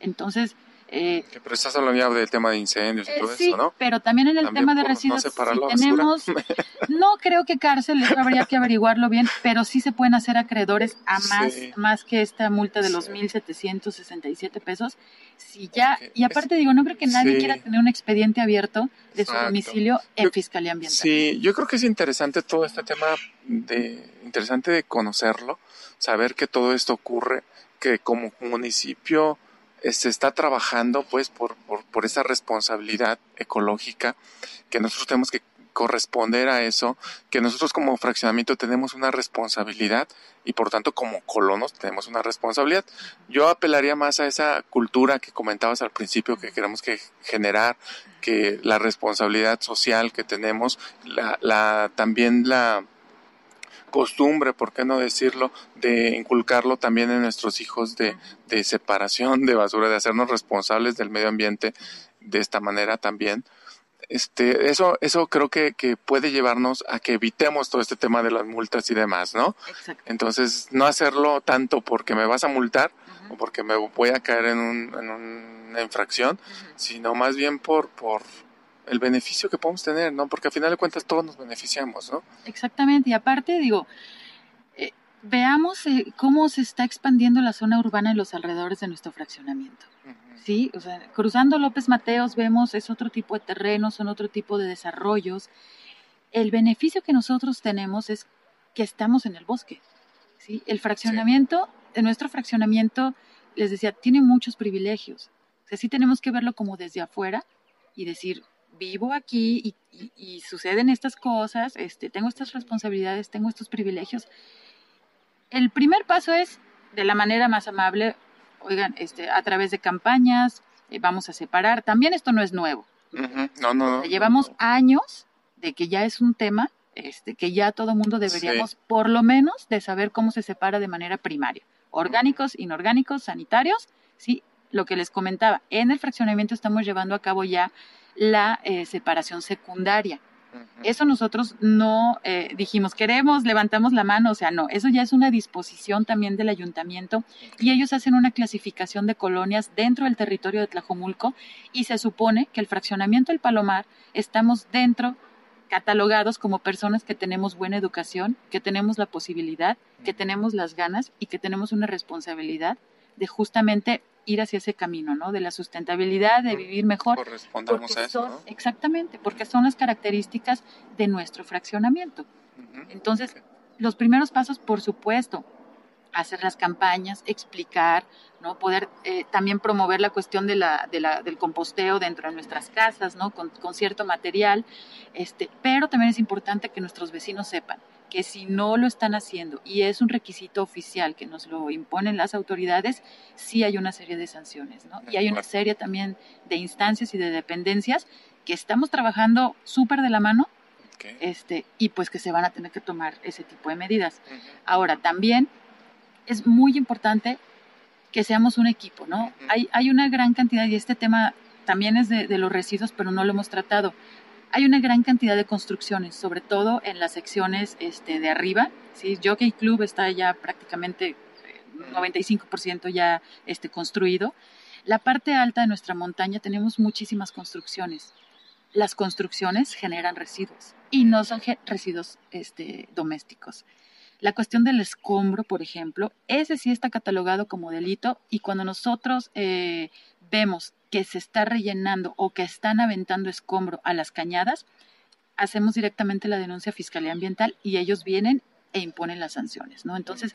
Entonces, eh, pero estás hablando del tema de incendios y eh, todo eso, ¿no? Pero también en el tema de residuos, no tenemos, no creo que cárcel, eso habría que averiguarlo bien, pero sí se pueden hacer acreedores a más, más que esta multa de los 1.767 pesos. Si ya, y aparte digo, no creo que nadie quiera tener un expediente abierto de su domicilio en Fiscalía Ambiental. Sí, yo creo que es interesante todo este tema, de interesante de conocerlo, saber que todo esto ocurre, que como municipio se está trabajando pues por, por, por, esa responsabilidad ecológica que nosotros tenemos que corresponder a eso, que nosotros como fraccionamiento tenemos una responsabilidad y por tanto como colonos tenemos una responsabilidad. Yo apelaría más a esa cultura que comentabas al principio que queremos que generar, que la responsabilidad social que tenemos, la, la también la costumbre, ¿por qué no decirlo?, de inculcarlo también en nuestros hijos de, de separación de basura, de hacernos responsables del medio ambiente de esta manera también. Este, eso, eso creo que, que puede llevarnos a que evitemos todo este tema de las multas y demás, ¿no? Entonces, no hacerlo tanto porque me vas a multar o porque me voy a caer en, un, en una infracción, sino más bien por, por, el beneficio que podemos tener, ¿no? Porque al final de cuentas todos nos beneficiamos, ¿no? Exactamente, y aparte digo, eh, veamos eh, cómo se está expandiendo la zona urbana en los alrededores de nuestro fraccionamiento. Sí, o sea, cruzando López Mateos vemos es otro tipo de terrenos, son otro tipo de desarrollos. El beneficio que nosotros tenemos es que estamos en el bosque. ¿sí? El fraccionamiento, de nuestro fraccionamiento, les decía, tiene muchos privilegios. O sea, sí tenemos que verlo como desde afuera y decir, vivo aquí y, y, suceden estas cosas, este, tengo estas responsabilidades, tengo estos privilegios. El primer paso es de la manera más amable, oigan, este, a través de campañas, eh, vamos a separar. También esto no es nuevo. No, no, Llevamos años de que ya es un tema este, que ya todo mundo deberíamos, por lo menos, de saber cómo se separa de manera primaria. Orgánicos, inorgánicos, sanitarios, sí, lo que les comentaba, en el fraccionamiento estamos llevando a cabo ya la eh, separación secundaria. Eso nosotros no eh, dijimos, queremos, levantamos la mano, o sea, no, eso ya es una disposición también del ayuntamiento y ellos hacen una clasificación de colonias dentro del territorio de Tlajomulco y se supone que el fraccionamiento del Palomar estamos dentro catalogados como personas que tenemos buena educación, que tenemos la posibilidad, que tenemos las ganas y que tenemos una responsabilidad de justamente ir hacia ese camino, ¿no? De la sustentabilidad, de vivir mejor. Correspondemos a eso, Exactamente, porque son las características de nuestro fraccionamiento. Entonces, los primeros pasos, por supuesto, hacer las campañas, explicar, ¿no? Poder eh, también promover la cuestión de la, de la, del composteo dentro de nuestras casas, ¿no? Con, con, cierto material, este, pero también es importante que nuestros vecinos sepan que si no lo están haciendo y es un requisito oficial que nos lo imponen las autoridades, sí hay una serie de sanciones, ¿no? Y hay una serie también de instancias y de dependencias que estamos trabajando súper de la mano este, y pues que se van a tener que tomar ese tipo de medidas. Ahora, también es muy importante que seamos un equipo, ¿no? hay, hay una gran cantidad, y este tema también es de, los residuos, pero no lo hemos tratado. Hay una gran cantidad de construcciones, sobre todo en las secciones este, de arriba. ¿sí? Jockey Club está ya prácticamente 95% eh, ya este, construido. La parte alta de nuestra montaña tenemos muchísimas construcciones. Las construcciones generan residuos y no son residuos este, domésticos. La cuestión del escombro, por ejemplo, ese sí está catalogado como delito y cuando nosotros eh, vemos que se está rellenando o que están aventando escombro a las cañadas, hacemos directamente la denuncia a Fiscalía Ambiental y ellos vienen e imponen las sanciones, ¿no? Entonces,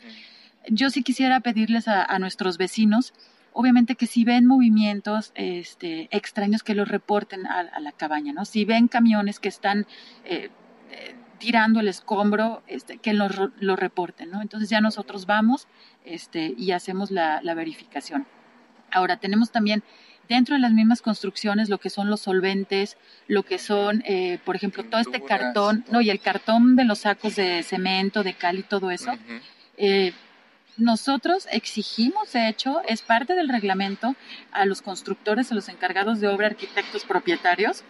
yo sí quisiera pedirles a, nuestros vecinos, obviamente que si ven movimientos este, extraños que los reporten a, la cabaña, ¿no? Si ven camiones que están eh, eh, tirando el escombro, este, que lo, lo, reporten, ¿no? Entonces ya nosotros vamos este, y hacemos la, verificación. Ahora, tenemos también dentro de las mismas construcciones lo que son los solventes, lo que son, eh, por ejemplo, todo este cartón, no, y el cartón de los sacos de cemento, de cal y todo eso. Eh, nosotros exigimos, de hecho, es parte del reglamento a los constructores, a los encargados de obra, arquitectos, propietarios,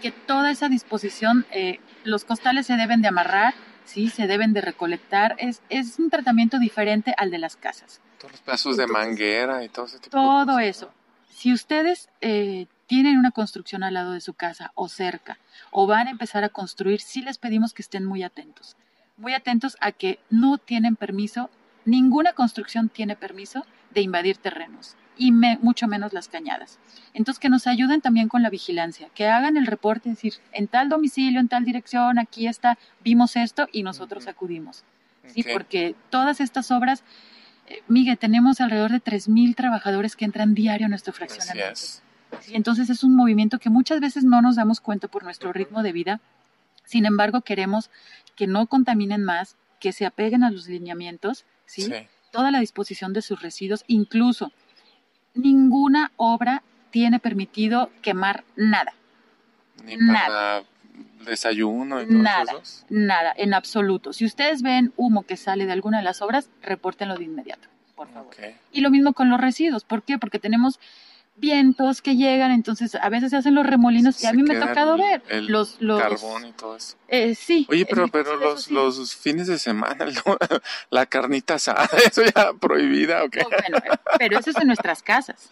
que toda esa disposición eh, los costales se deben de amarrar, sí, se deben de recolectar. Es, es un tratamiento diferente al de las casas. Todos los pedazos de manguera y todo ese tipo Todo de cosas, eso. Si ustedes eh, tienen una construcción al lado de su casa o cerca, o van a empezar a construir, sí les pedimos que estén muy atentos. Muy atentos a que no tienen permiso, ninguna construcción tiene permiso de invadir terrenos y mucho menos las cañadas. Entonces, que nos ayuden también con la vigilancia, que hagan el reporte, decir, en tal domicilio, en tal dirección, aquí está, vimos esto y nosotros acudimos. Sí, porque todas estas obras, Miguel, tenemos alrededor de 3.000 trabajadores que entran diario a nuestro fraccionamiento. Sí, entonces es un movimiento que muchas veces no nos damos cuenta por nuestro ritmo de vida. Sin embargo, queremos que no contaminen más, que se apeguen a los lineamientos, ¿sí? Toda la disposición de sus residuos, incluso ninguna obra tiene permitido quemar nada. Ni nada. Desayuno y nada, nada, en absoluto. Si ustedes ven humo que sale de alguna de las obras, repórtenlo de inmediato, por favor. Y lo mismo con los residuos. ¿Por qué? Porque tenemos vientos que llegan, entonces a veces se hacen los remolinos y a mí me ha tocado ver los, los carbón y todo eso. Eh, sí. Oye, pero pero los, los fines de semana, la carnita asada, eso ya prohibida, ¿o qué? bueno, pero eso es en nuestras casas.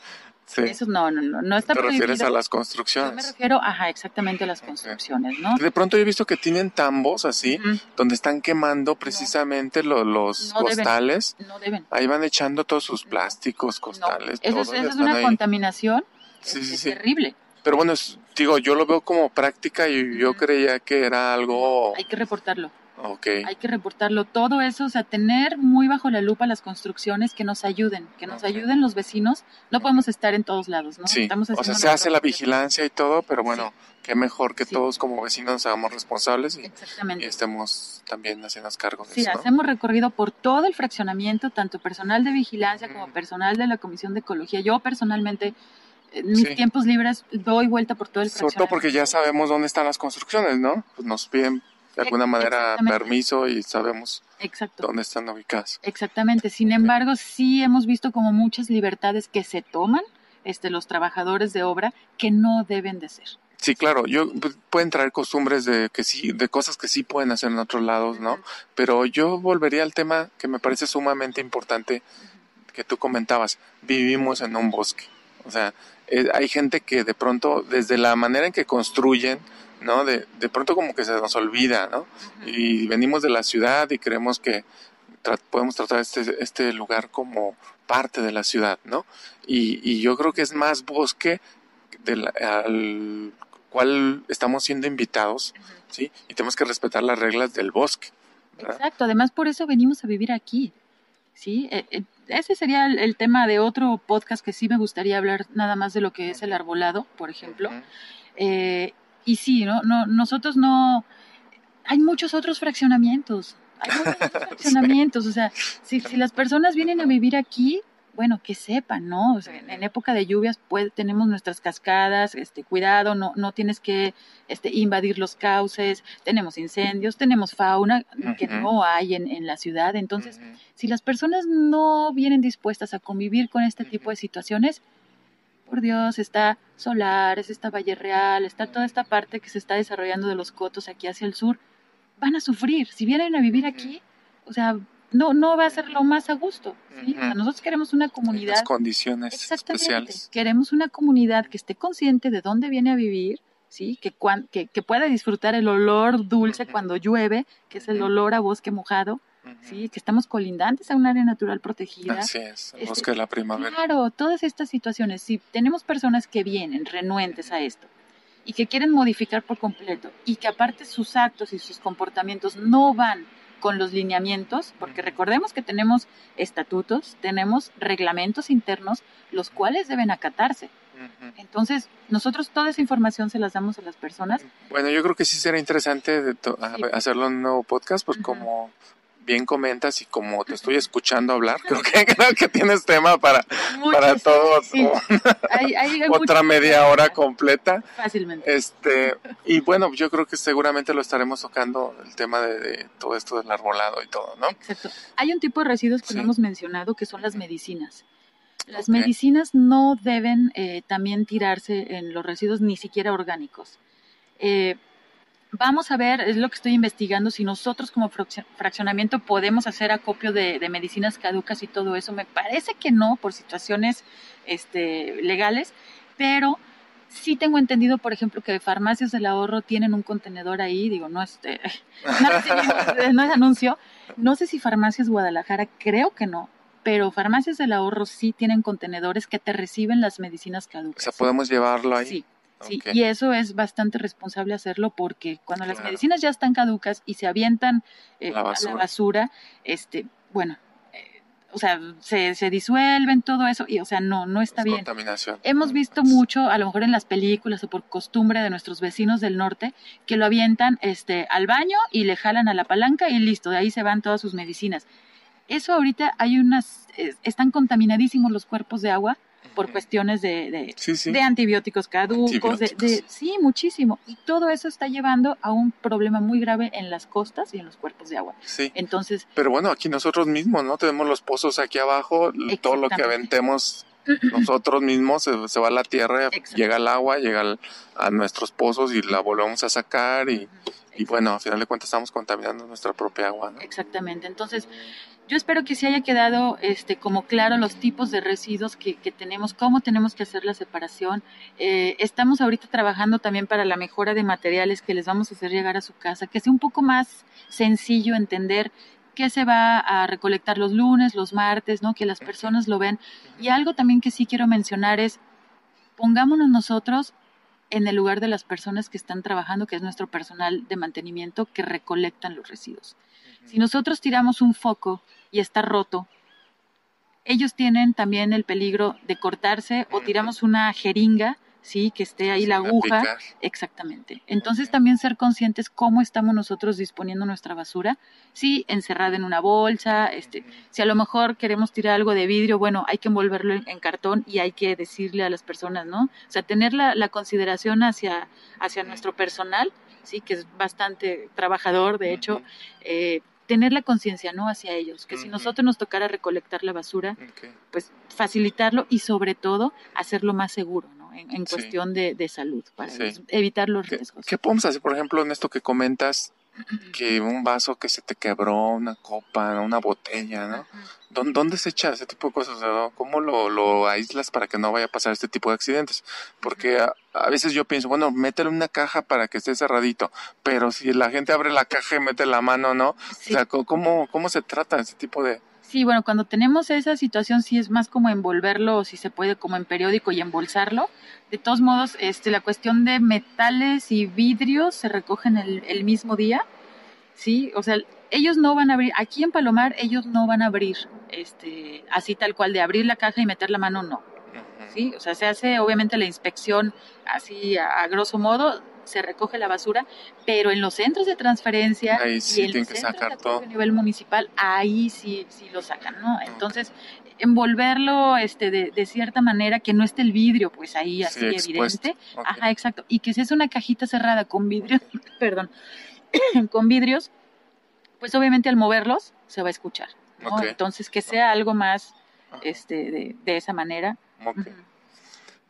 Sí. Eso no, no, no, no está ¿Te refieres a las construcciones? Yo me refiero, ajá, exactamente a las construcciones, ¿no? De pronto yo he visto que tienen tambos así, donde están quemando precisamente los costales. no deben. Ahí van echando todos sus plásticos, costales. Eso, es, es una contaminación sí, sí, sí. terrible. Pero bueno, digo, yo lo veo como práctica y yo creía que era algo... Hay que reportarlo. Okay. Hay que reportarlo. Todo eso, o sea, tener muy bajo la lupa las construcciones que nos ayuden, que nos ayuden los vecinos. No podemos estar en todos lados, ¿no? Sí. o sea, se hace la vigilancia y todo, pero bueno, qué mejor que todos como vecinos seamos responsables y, estemos también haciendo cargo de sí, eso. Sí, hacemos recorrido por todo el fraccionamiento, tanto personal de vigilancia como personal de la Comisión de Ecología. Yo personalmente en mis tiempos libres doy vuelta por todo el Sobre todo porque ya sabemos dónde están las construcciones, ¿no? Pues nos piden de alguna manera permiso y sabemos dónde están ubicadas. Exactamente. Sin embargo, sí hemos visto como muchas libertades que se toman este, los trabajadores de obra que no deben de ser. Sí, claro, yo pues, pueden traer costumbres de que sí, de cosas que sí pueden hacer en otros lados, ¿no? Pero yo volvería al tema que me parece sumamente importante que tú comentabas. Vivimos en un bosque. O sea, eh, hay gente que de pronto, desde la manera en que construyen, ¿no? De, de pronto como que se nos olvida, ¿no? Y venimos de la ciudad y creemos que podemos tratar este, este lugar como parte de la ciudad, ¿no? Y, y yo creo que es más bosque del, al cual estamos siendo invitados, ¿sí? Y tenemos que respetar las reglas del bosque. Exacto, además por eso venimos a vivir aquí, ¿sí? Eh, eh, ese sería el, tema de otro podcast que sí me gustaría hablar nada más de lo que es el arbolado, por ejemplo. eh, y sí, ¿no? no nosotros no... Hay muchos otros fraccionamientos, hay muchos otros fraccionamientos, o sea, si, si las personas vienen a vivir aquí, bueno, que sepan, ¿no? O sea, en época de lluvias pues, tenemos nuestras cascadas, este, cuidado, no, no tienes que este, invadir los cauces, tenemos incendios, tenemos fauna que no hay en, en, la ciudad. Entonces, si las personas no vienen dispuestas a convivir con este tipo de situaciones, por Dios, está Solares, está Valle Real, está toda esta parte que se está desarrollando de los cotos aquí hacia el sur, van a sufrir. Si vienen a vivir aquí, o sea, no, no va a ser lo más a gusto. ¿sí? nosotros queremos una comunidad. Las condiciones especiales. Queremos una comunidad que esté consciente de dónde viene a vivir, ¿sí? que, que, que pueda disfrutar el olor dulce cuando llueve, que es el olor a bosque mojado, ¿sí? que estamos colindantes a un área natural protegida. Así es, el este, bosque de la primavera. Claro, todas estas situaciones, si tenemos personas que vienen renuentes a esto y que quieren modificar por completo y que aparte sus actos y sus comportamientos no van con los lineamientos, porque recordemos que tenemos estatutos, tenemos reglamentos internos, los cuales deben acatarse. Entonces, nosotros toda esa información se las damos a las personas. Bueno, yo creo que sí será interesante hacerlo en un nuevo podcast, pues como bien comentas y como te estoy escuchando hablar, creo que, creo que tienes tema para, para todo. otra media hora completa. Fácilmente. Este, y bueno, yo creo que seguramente lo estaremos tocando, el tema de, todo esto del arbolado y todo, ¿no? Exacto. Hay un tipo de residuos que no hemos mencionado que son las medicinas. Las medicinas no deben eh, también tirarse en los residuos ni siquiera orgánicos. Eh, Vamos a ver, es lo que estoy investigando, si nosotros como fraccionamiento podemos hacer acopio de, medicinas caducas y todo eso. Me parece que no, por situaciones este, legales, pero sí tengo entendido, por ejemplo, que farmacias del ahorro tienen un contenedor ahí, digo, no, este, no es anuncio. No sé si farmacias Guadalajara, creo que no, pero farmacias del ahorro sí tienen contenedores que te reciben las medicinas caducas. O sea, podemos llevarlo ahí. Sí, Sí, y eso es bastante responsable hacerlo porque cuando las medicinas ya están caducas y se avientan eh, a la basura, este, bueno, eh, o sea, se, se, disuelven todo eso y, o sea, no, no está bien. Contaminación. Hemos visto mucho, a lo mejor en las películas o por costumbre de nuestros vecinos del norte, que lo avientan, este, al baño y le jalan a la palanca y listo, de ahí se van todas sus medicinas. Eso ahorita hay unas, están contaminadísimos los cuerpos de agua por cuestiones de, de, antibióticos caducos, De, sí, muchísimo. Y todo eso está llevando a un problema muy grave en las costas y en los cuerpos de agua. Sí. Entonces. Pero bueno, aquí nosotros mismos, ¿no? Tenemos los pozos aquí abajo, todo lo que aventemos nosotros mismos se, va a la tierra, llega el agua, llega a nuestros pozos y la volvemos a sacar y, y bueno, a final de cuentas estamos contaminando nuestra propia agua. ¿no? Exactamente. Entonces, yo espero que se haya quedado este, como claro los tipos de residuos que, tenemos, cómo tenemos que hacer la separación. Eh, estamos ahorita trabajando también para la mejora de materiales que les vamos a hacer llegar a su casa, que sea un poco más sencillo entender qué se va a recolectar los lunes, los martes, ¿no? Que las personas lo ven. Y algo también que sí quiero mencionar es, pongámonos nosotros en el lugar de las personas que están trabajando, que es nuestro personal de mantenimiento que recolectan los residuos. Si nosotros tiramos un foco y está roto, ellos tienen también el peligro de cortarse o tiramos una jeringa ¿sí? Que esté ahí la aguja. Exactamente. Entonces también ser conscientes cómo estamos nosotros disponiendo nuestra basura, sí, encerrada en una bolsa, este, si a lo mejor queremos tirar algo de vidrio, bueno, hay que envolverlo en, cartón y hay que decirle a las personas, ¿no? O sea, tener la, la consideración hacia, hacia nuestro personal, sí, que es bastante trabajador, de hecho, eh, tener la conciencia, ¿no? Hacia ellos, que si nosotros nos tocara recolectar la basura, pues facilitarlo y sobre todo hacerlo más seguro, ¿no? en, cuestión de, salud, para evitar los riesgos. ¿Qué podemos hacer, por ejemplo, en esto que comentas, que un vaso que se te quebró, una copa, una botella, ¿no? ¿Dónde, se echa ese tipo de cosas? ¿Cómo lo, aíslas para que no vaya a pasar este tipo de accidentes? Porque a, veces yo pienso, bueno, métele una caja para que esté cerradito, pero si la gente abre la caja y mete la mano, ¿no? O sea, ¿cómo, ¿cómo se trata ese tipo de, Sí, bueno, cuando tenemos esa situación sí es más como envolverlo, si se puede, como en periódico y embolsarlo. De todos modos, este, la cuestión de metales y vidrios se recogen el, el mismo día, ¿sí? O sea, ellos no van a abrir, aquí en Palomar ellos no van a abrir, este, así tal cual, de abrir la caja y meter la mano, no. ¿Sí? O sea, se hace obviamente la inspección así a grosso modo, se recoge la basura, pero en los centros de transferencia y en los centros a nivel municipal, ahí sí, sí lo sacan, ¿no? Entonces, envolverlo este, de, cierta manera, que no esté el vidrio, pues ahí así evidente. Ajá, exacto. Y que si es una cajita cerrada con vidrio, perdón, con vidrios, pues obviamente al moverlos se va a escuchar. ¿no? Entonces, que sea algo más este, de, de esa manera.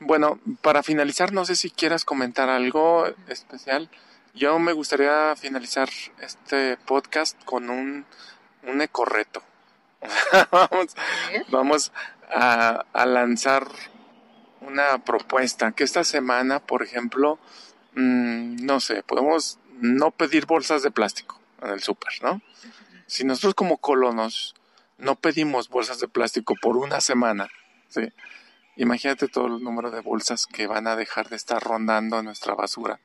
Bueno, para finalizar, no sé si quieras comentar algo especial. Yo me gustaría finalizar este podcast con un, un ecorreto. vamos vamos a, a, lanzar una propuesta. Que esta semana, por ejemplo, mmm, no sé, podemos no pedir bolsas de plástico en el súper, ¿no? Si nosotros como colonos no pedimos bolsas de plástico por una semana, ¿sí? Imagínate todo el número de bolsas que van a dejar de estar rondando nuestra basura,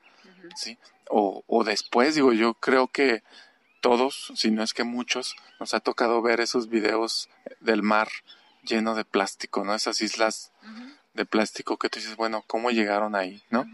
¿sí? O, o después, digo, yo creo que todos, si no es que muchos, nos ha tocado ver esos videos del mar lleno de plástico, ¿no? Esas islas de plástico que tú dices, bueno, ¿cómo llegaron ahí, no?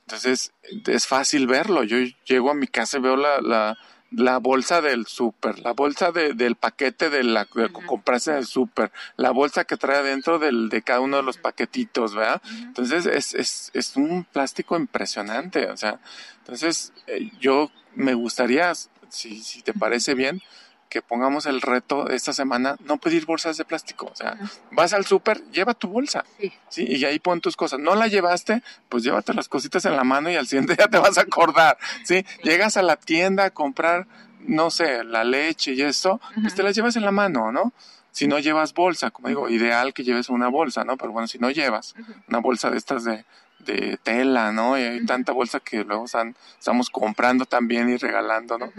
Entonces, es fácil verlo. Yo llego a mi casa y veo la, la, la bolsa del súper, la bolsa de, del paquete de la de comprarse en el súper, la bolsa que trae adentro del, de cada uno de los paquetitos, ¿verdad? Entonces es, es, es un plástico impresionante, o sea, entonces eh, yo me gustaría, si, si te parece bien, que pongamos el reto esta semana, no pedir bolsas de plástico. O sea, vas al súper, lleva tu bolsa. Sí. Y ahí pon tus cosas. No la llevaste, pues llévate las cositas en la mano y al siguiente día te vas a acordar. ¿sí? Llegas a la tienda a comprar, no sé, la leche y eso, pues te las llevas en la mano, ¿no? Si no llevas bolsa, como digo, ideal que lleves una bolsa, ¿no? Pero bueno, si no llevas una bolsa de estas de, de tela, ¿no? Y hay tanta bolsa que luego están, estamos comprando también y regalando, ¿no?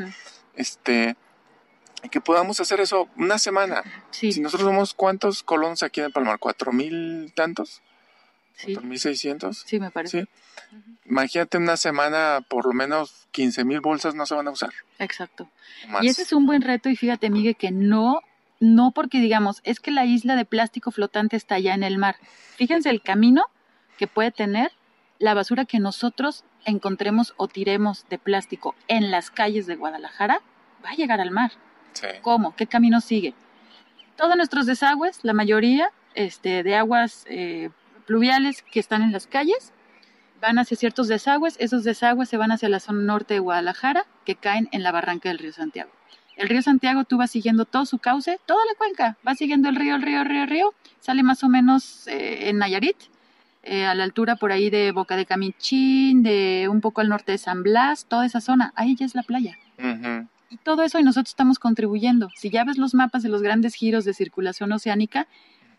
Este, que podamos hacer eso una semana. Si nosotros somos cuántos colonos aquí en el Palmar, cuatro mil tantos, cuatro mil seiscientos. Sí, me parece. Imagínate una semana, por lo menos quince mil bolsas no se van a usar. Exacto. Y ese es un buen reto y fíjate, Miguel, que no, no porque digamos, es que la isla de plástico flotante está allá en el mar. Fíjense el camino que puede tener la basura que nosotros encontremos o tiremos de plástico en las calles de Guadalajara, va a llegar al mar. ¿Cómo? ¿Qué camino sigue? Todos nuestros desagües, la mayoría este, de aguas eh, pluviales que están en las calles, van hacia ciertos desagües. Esos desagües se van hacia la zona norte de Guadalajara, que caen en la barranca del río Santiago. El río Santiago tú vas siguiendo todo su cauce, toda la cuenca, va siguiendo el río, el río, el río, el río, sale más o menos eh, en Nayarit, eh, a la altura por ahí de Boca de Camichín, de un poco al norte de San Blas, toda esa zona, ahí ya es la playa. Y todo eso y nosotros estamos contribuyendo. Si ya ves los mapas de los grandes giros de circulación oceánica,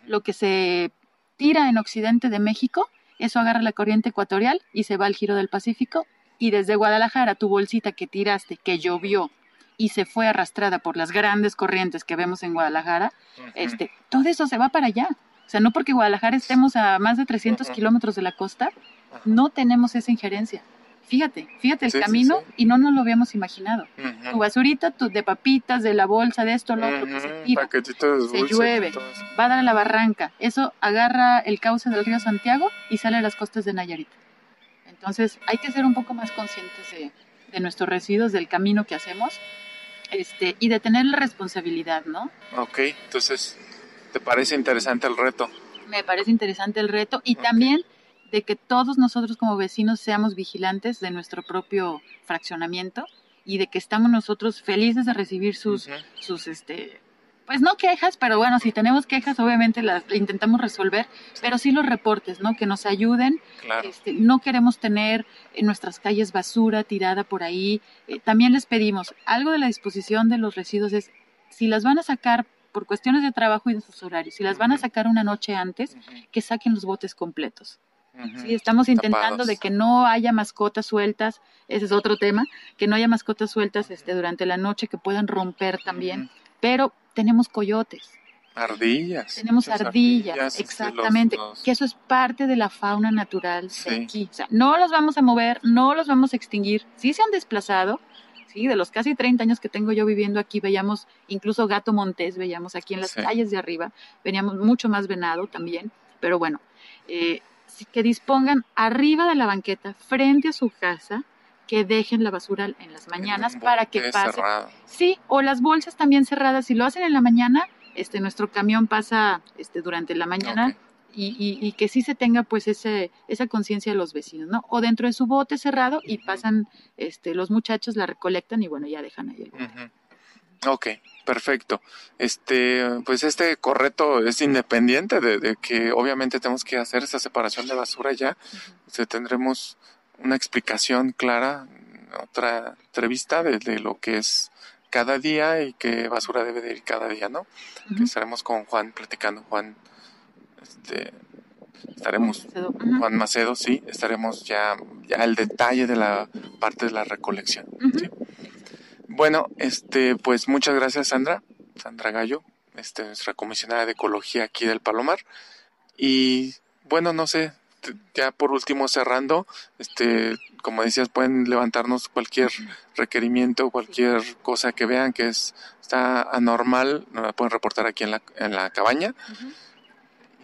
lo que se tira en occidente de México, eso agarra la corriente ecuatorial y se va al giro del Pacífico. Y desde Guadalajara, tu bolsita que tiraste, que llovió y se fue arrastrada por las grandes corrientes que vemos en Guadalajara, este, todo eso se va para allá. O sea, no porque Guadalajara estemos a más de 300 kilómetros de la costa, no tenemos esa injerencia. Fíjate, fíjate el camino y no nos lo habíamos imaginado. Tu basurita tu, de papitas, de la bolsa, de esto, lo otro, que se tira, se llueve, va a dar a la barranca. Eso agarra el cauce del río Santiago y sale a las costas de Nayarit. Entonces hay que ser un poco más conscientes de, de nuestros residuos, del camino que hacemos este, y de tener la responsabilidad, ¿no? Ok, entonces, ¿te parece interesante el reto? Me parece interesante el reto y también de que todos nosotros como vecinos seamos vigilantes de nuestro propio fraccionamiento y de que estamos nosotros felices de recibir sus, sus este, pues no quejas, pero bueno, si tenemos quejas, obviamente las intentamos resolver, pero sí los reportes, ¿no? Que nos ayuden. Este, no queremos tener en nuestras calles basura tirada por ahí. Eh, también les pedimos, algo de la disposición de los residuos es, si las van a sacar por cuestiones de trabajo y de sus horarios, si las van a sacar una noche antes, que saquen los botes completos. Sí, estamos intentando de que no haya mascotas sueltas, ese es otro tema, que no haya mascotas sueltas este, durante la noche que puedan romper también, pero tenemos coyotes. Ardillas. Tenemos ardillas, este, exactamente, que eso es parte de la fauna natural de aquí. O sea, no los vamos a mover, no los vamos a extinguir. Sí se han desplazado, sí, de los casi 30 años que tengo yo viviendo aquí, veíamos incluso gato montés, veíamos aquí en las calles de arriba, veníamos mucho más venado también, pero bueno, eh, que dispongan arriba de la banqueta, frente a su casa, que dejen la basura en las mañanas para que pase. Sí, o las bolsas también cerradas. Si lo hacen en la mañana, este, nuestro camión pasa este, durante la mañana. Y, y, que sí se tenga pues ese, esa conciencia de los vecinos, ¿no? O dentro de su bote cerrado y pasan este, los muchachos, la recolectan y bueno, ya dejan ahí el bote. Ok, perfecto. Este, pues este correcto es independiente de, que obviamente tenemos que hacer esa separación de basura ya. tendremos una explicación clara, otra entrevista de, lo que es cada día y qué basura debe de ir cada día, ¿no? Que estaremos con Juan platicando, Juan, este, estaremos, Juan Macedo, sí, estaremos ya, ya el detalle de la parte de la recolección. Bueno, este, pues muchas gracias Sandra, Sandra Gallo, este, nuestra comisionada de ecología aquí del Palomar. Y bueno, no sé, ya por último cerrando, este, como decías, pueden levantarnos cualquier requerimiento, cualquier cosa que vean que es, está anormal, nos la pueden reportar aquí en la, en la cabaña.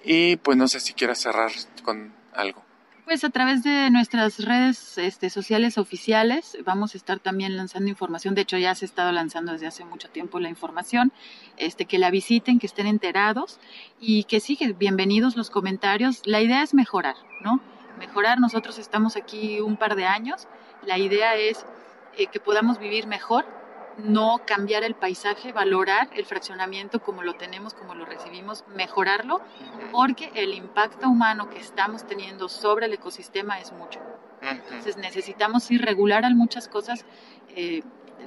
Y pues no sé si quieras cerrar con algo. Pues a través de nuestras redes este, sociales oficiales vamos a estar también lanzando información. De hecho, ya se ha estado lanzando desde hace mucho tiempo la información. Este, que la visiten, que estén enterados y que sí, bienvenidos los comentarios. La idea es mejorar, ¿no? Mejorar. Nosotros estamos aquí un par de años. La idea es eh, que podamos vivir mejor, no cambiar el paisaje, valorar el fraccionamiento como lo tenemos, como lo recibimos, mejorarlo, porque el impacto humano que estamos teniendo sobre el ecosistema es mucho. Entonces necesitamos ir regular muchas cosas. Eh,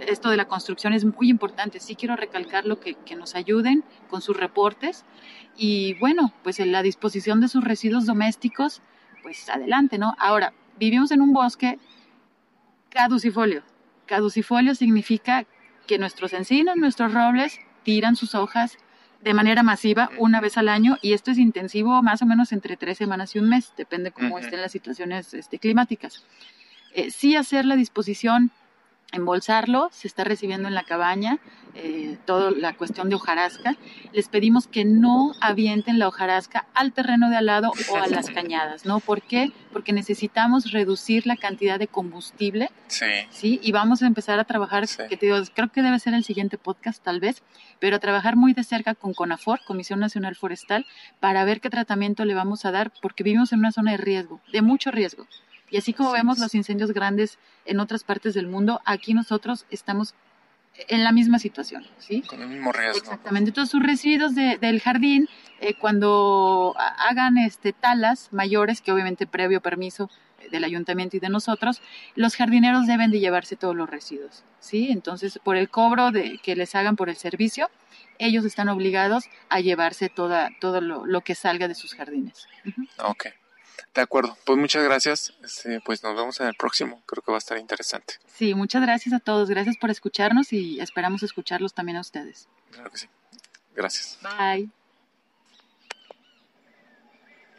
esto de la construcción es muy importante. Sí quiero recalcar lo que, que nos ayuden con sus reportes y bueno, pues en la disposición de sus residuos domésticos, pues adelante, ¿no? Ahora, vivimos en un bosque caducifolio. Caducifolio significa que nuestros encinos, nuestros robles, tiran sus hojas de manera masiva una vez al año y esto es intensivo más o menos entre tres semanas y un mes, depende cómo estén las situaciones este, climáticas. Eh, sí hacer la disposición embolsarlo, se está recibiendo en la cabaña, eh, toda la cuestión de hojarasca. Les pedimos que no avienten la hojarasca al terreno de al lado o a las cañadas, ¿no? ¿Por qué? Porque necesitamos reducir la cantidad de combustible. Sí. ¿sí? Y vamos a empezar a trabajar, que te digo, creo que debe ser el siguiente podcast tal vez, pero a trabajar muy de cerca con CONAFOR, Comisión Nacional Forestal, para ver qué tratamiento le vamos a dar, porque vivimos en una zona de riesgo, de mucho riesgo. Y así como vemos los incendios grandes en otras partes del mundo, aquí nosotros estamos en la misma situación, ¿sí? Con el mismo riesgo. Exactamente. Entonces, sus residuos del jardín, eh, cuando hagan este, talas mayores, que obviamente previo permiso del ayuntamiento y de nosotros, los jardineros deben de llevarse todos los residuos, ¿sí? Entonces, por el cobro de, que les hagan por el servicio, ellos están obligados a llevarse toda, todo lo, que salga de sus jardines. Ok. De acuerdo, pues muchas gracias. Este, pues nos vemos en el próximo. Creo que va a estar interesante. Sí, muchas gracias a todos. Gracias por escucharnos y esperamos escucharlos también a ustedes. Claro que sí. Gracias. Bye.